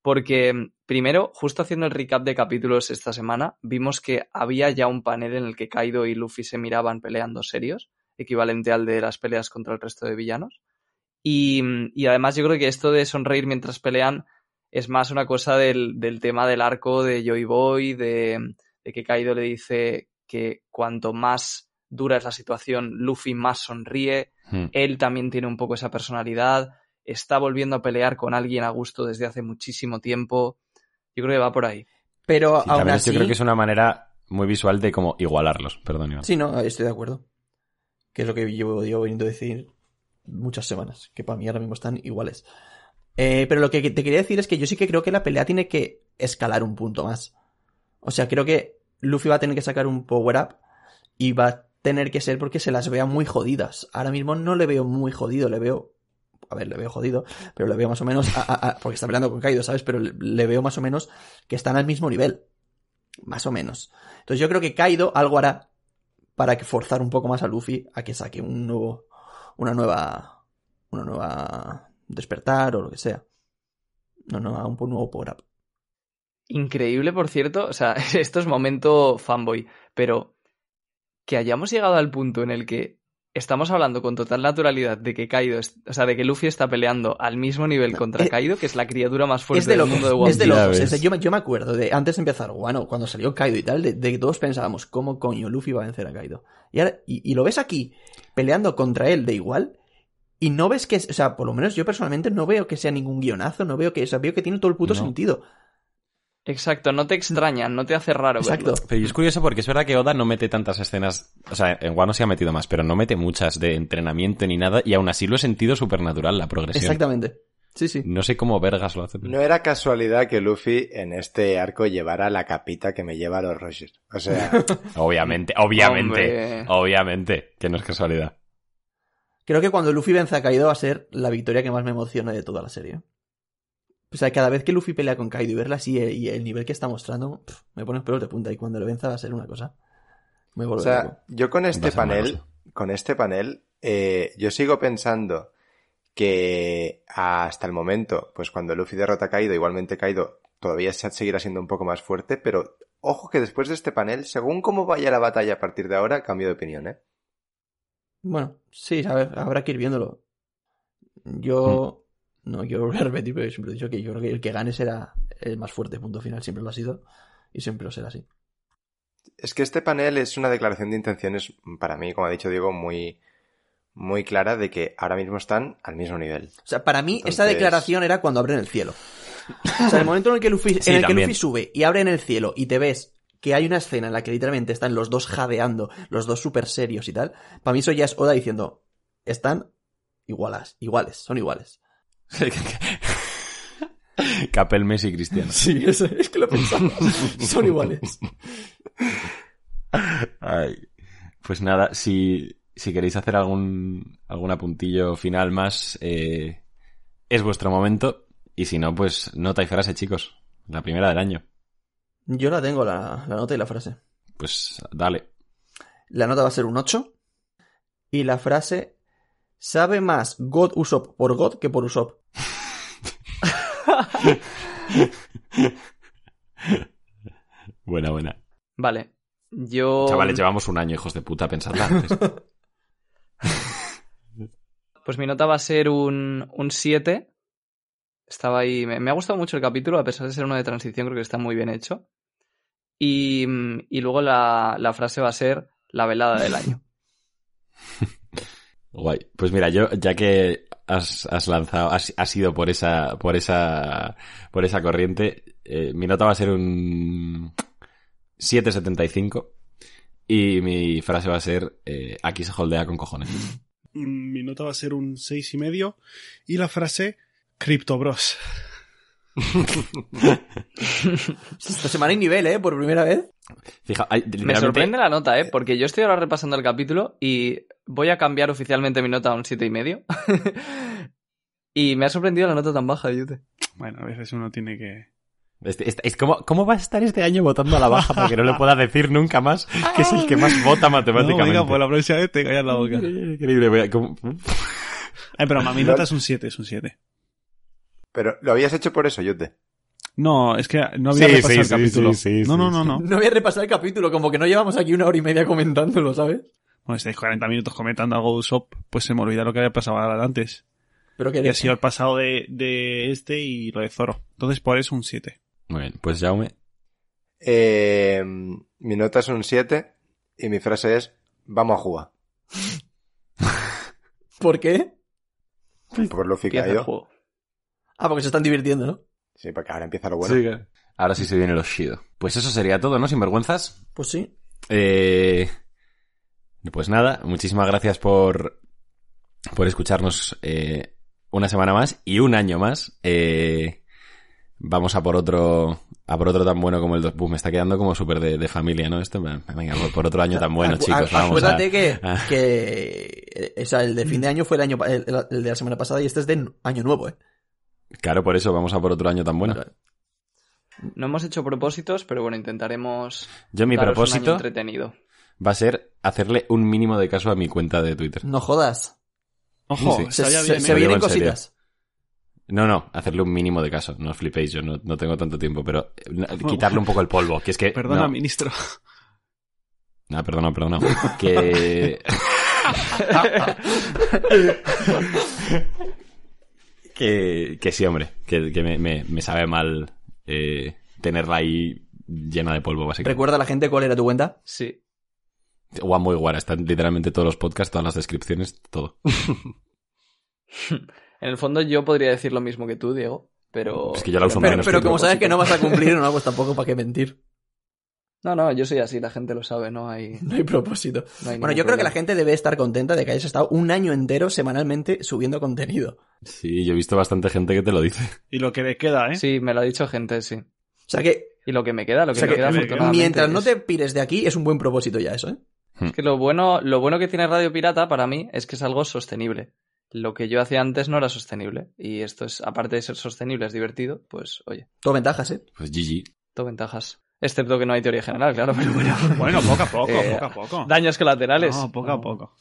Porque primero, justo haciendo el recap de capítulos esta semana, vimos que había ya un panel en el que Kaido y Luffy se miraban peleando serios, equivalente al de las peleas contra el resto de villanos. Y, y además yo creo que esto de sonreír mientras pelean es más una cosa del, del tema del arco de Joy Boy, de, de que Kaido le dice que cuanto más dura es la situación, Luffy más sonríe, Hmm. él también tiene un poco esa personalidad, está volviendo a pelear con alguien a gusto desde hace muchísimo tiempo. Yo creo que va por ahí. Pero Sí, aún también así... yo creo que es una manera muy visual de como igualarlos, perdón, Iván. Sí, no, estoy de acuerdo. Que es lo que llevo yo veniendo a decir muchas semanas, que para mí ahora mismo están iguales. Eh, pero lo que te quería decir es que yo sí que creo que la pelea tiene que escalar un punto más. O sea, creo que Luffy va a tener que sacar un power-up y va a tener que ser porque se las vea muy jodidas. Ahora mismo no le veo muy jodido, le veo... A ver, le veo jodido, pero le veo más o menos... porque está peleando con Kaido, ¿sabes? Pero le, le veo más o menos que están al mismo nivel. Más o menos. Entonces yo creo que Kaido algo hará para que forzar un poco más a Luffy a que saque un nuevo, una nueva, una nueva despertar o lo que sea. No, no, un nuevo power up. Increíble, por cierto. O sea, esto es momento fanboy, pero que hayamos llegado al punto en el que estamos hablando con total naturalidad de que Kaido, es- o sea, de que Luffy está peleando al mismo nivel contra eh, Kaido, que es la criatura más fuerte Es de del locos, mundo de One es de locos. ves. Es de- yo, me- yo me acuerdo de antes de empezar, bueno, cuando salió Kaido y tal, de, de que todos pensábamos, ¿cómo coño Luffy va a vencer a Kaido? Y, ahora, y, y lo ves aquí, peleando contra él de igual, y no ves que, es- o sea, por lo menos yo personalmente no veo que sea ningún guionazo, no veo que, o sea, veo que tiene todo el puto No. sentido. Exacto, no te extraña, no te hace raro Exacto. verlo. Pero es curioso porque es verdad que Oda no mete tantas escenas, o sea, en Wano se ha metido más, pero no mete muchas de entrenamiento ni nada, y aún así lo he sentido supernatural la progresión. Exactamente. Sí, sí. No sé cómo Vergas lo hace. pero- No era casualidad que Luffy en este arco llevara la capita que me lleva a los Rogers. O sea, Obviamente, obviamente, Hombre. obviamente, que no es casualidad. Creo que cuando Luffy vence a Kaido va a ser la victoria que más me emociona de toda la serie. O sea, cada vez que Luffy pelea con Kaido y verla así eh, y el nivel que está mostrando, me pone los pelos de punta y cuando lo venza va a ser una cosa. Me o sea, loco. yo con este panel, con este panel, eh, yo sigo pensando que hasta el momento, pues cuando Luffy derrota a Kaido, igualmente Kaido todavía se- seguirá siendo un poco más fuerte, pero ojo que después de este panel, según cómo vaya la batalla a partir de ahora, cambio de opinión, ¿eh? Bueno, sí, a ver, habrá que ir viéndolo. Yo no quiero volver a repetir, pero siempre he dicho que yo creo que el que gane será el más fuerte, punto final. Siempre lo ha sido y siempre lo será así. Es que este panel es una declaración de intenciones, para mí, como ha dicho Diego, muy, muy clara de que ahora mismo están al mismo nivel. O sea, para mí, esta Entonces- declaración era cuando abren el cielo. O sea, el momento en el que Luffy, Sí, en el que. Luffy sube y abre en el cielo y te ves que hay una escena en la que literalmente están los dos jadeando, los dos súper serios y tal, para mí eso ya es Oda diciendo, están igualas, iguales, son iguales. Capel, Messi y Cristiano. Sí, es, es que lo pensaba. son iguales. Ay. Pues nada, si, si queréis hacer algún, algún apuntillo final más, eh, es vuestro momento. Y si no, pues nota y frase, chicos. La primera del año. Yo la tengo, la, la nota y la frase. Pues dale. La nota va a ser un 8. Y la frase, sabe más God Usopp por God que por Usopp. Buena, buena. Vale. Yo. Chavales, llevamos un año, hijos de puta, pensadla antes. Pues mi nota va a ser un, un 7. Estaba ahí. Me, me ha gustado mucho el capítulo, a pesar de ser uno de transición, creo que está muy bien hecho. Y, mm, y luego la, la frase va a ser la velada del año. Guay. Pues mira, yo, ya que has, has lanzado, has, has ido por esa, por esa, por esa corriente, eh, mi nota va a ser un 7.75 y mi frase va a ser, eh, aquí se holdea con cojones. Mi nota va a ser un seis y medio. Y la frase, Crypto Bros. Esta semana hay nivel, ¿eh? Por primera vez. Fija, ay, Me sorprende la nota, ¿eh? Porque yo estoy ahora repasando el capítulo y voy a cambiar oficialmente mi nota a un siete y medio. y me ha sorprendido la nota tan baja, Yute. Bueno, a veces uno tiene que... Este- este- es como, ¿Cómo va a estar este año votando a la baja para que no le pueda decir nunca más que es el que más vota No, matemáticamente? venga, pues la próxima vez te callas la boca. Increíble, voy a- como- Eh, pero mi nota es un 7, es un 7. Pero, ¿lo habías hecho por eso, Yute? No, es que no había Sí, repasado sí, el sí, capítulo. sí, sí, no, no, no, no. No voy a repasar el capítulo, como que no llevamos aquí una hora y media comentándolo, ¿sabes? Bueno, estáis 40 minutos comentando algo de Usopp, pues se me olvida lo que había pasado antes. Pero que Y ha sido el pasado de, de este y lo de Zoro. Entonces, por eso un 7. Muy bien, pues Jaume. Eh, mi nota es un 7 y mi frase es, vamos a jugar. ¿Por qué? Por lo que juego. Ah, porque se están divirtiendo, ¿no? Sí, porque ahora empieza lo bueno. Ahora sí se viene los Shido. Pues eso sería todo, ¿no? Sinvergüenzas. Pues sí. Eh, pues nada, muchísimas gracias por, por escucharnos eh, una semana más y un año más. Eh, vamos a por otro a por otro tan bueno como el dos. Buf, me está quedando como súper de, de familia, ¿no? Esto, venga, por, por otro año tan bueno, chicos. Vamos a, Acuérdate que, a- que eh, o sea, el de fin de año fue el año el de la semana pasada y este es de año nuevo, ¿eh? Claro, por eso vamos a por otro año tan bueno. No hemos hecho propósitos, pero bueno, intentaremos. Yo mi daros un propósito año entretenido. va a ser hacerle un mínimo de caso a mi cuenta de Twitter. No jodas. Ojo, Sí, sí. Se, estaría se- bien, se ¿eh? Digo vienen en serio. cositas. No, no, hacerle un mínimo de caso. No os flipéis, yo no, no tengo tanto tiempo, pero eh, quitarle un poco el polvo. Que es que. Perdona, no, ministro. No, perdona, perdona. Que. que, que sí, hombre. Que, que me, me- me sabe mal eh, tenerla ahí llena de polvo, básicamente. Recuerda a la gente cuál era tu cuenta. Sí. One Boy War, están literalmente todos los podcasts, todas las descripciones, todo. En el fondo yo podría decir lo mismo que tú, Diego, pero... Es que yo la uso pero- menos Pero como tú. sabes que no vas a cumplir, no, pues tampoco para qué mentir. No, no, yo soy así, la gente lo sabe, no hay... No hay propósito. no hay Bueno, yo creo que la gente debe estar contenta de que hayas estado un año entero semanalmente subiendo contenido. Sí, yo he visto bastante gente que te lo dice. Y lo que le queda, ¿eh? Sí, me lo ha dicho gente, sí. O sea que, Y lo que me queda, lo o que sea me que queda me- afortunadamente mientras no te pires de aquí, es un buen propósito ya eso, ¿eh? Es que lo bueno, lo bueno que tiene Radio Pirata para mí es que es algo sostenible. Lo que yo hacía antes no era sostenible. Y esto es, aparte de ser sostenible, es divertido, pues oye, Todo ventajas, ¿eh? Pues GG. todo ventajas. Excepto que no hay teoría general, claro, pero bueno. Bueno, poco a poco, Eh, poco a poco. Daños colaterales. No, poco a poco.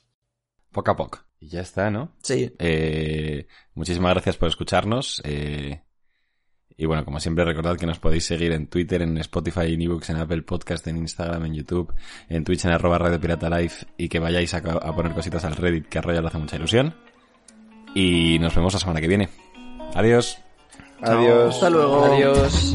Poco a poco. Y ya está, ¿no? Sí. Eh, muchísimas gracias por escucharnos. eh, Y bueno, como siempre, recordad que nos podéis seguir en Twitter, en Spotify, en ebooks, en Apple Podcast, en Instagram, en YouTube, en Twitch, en arroba Radio Pirata Live y que vayáis a, a poner cositas al Reddit, que a Royal le hace mucha ilusión. Y nos vemos la semana que viene. Adiós. Adiós. Hasta luego. Adiós.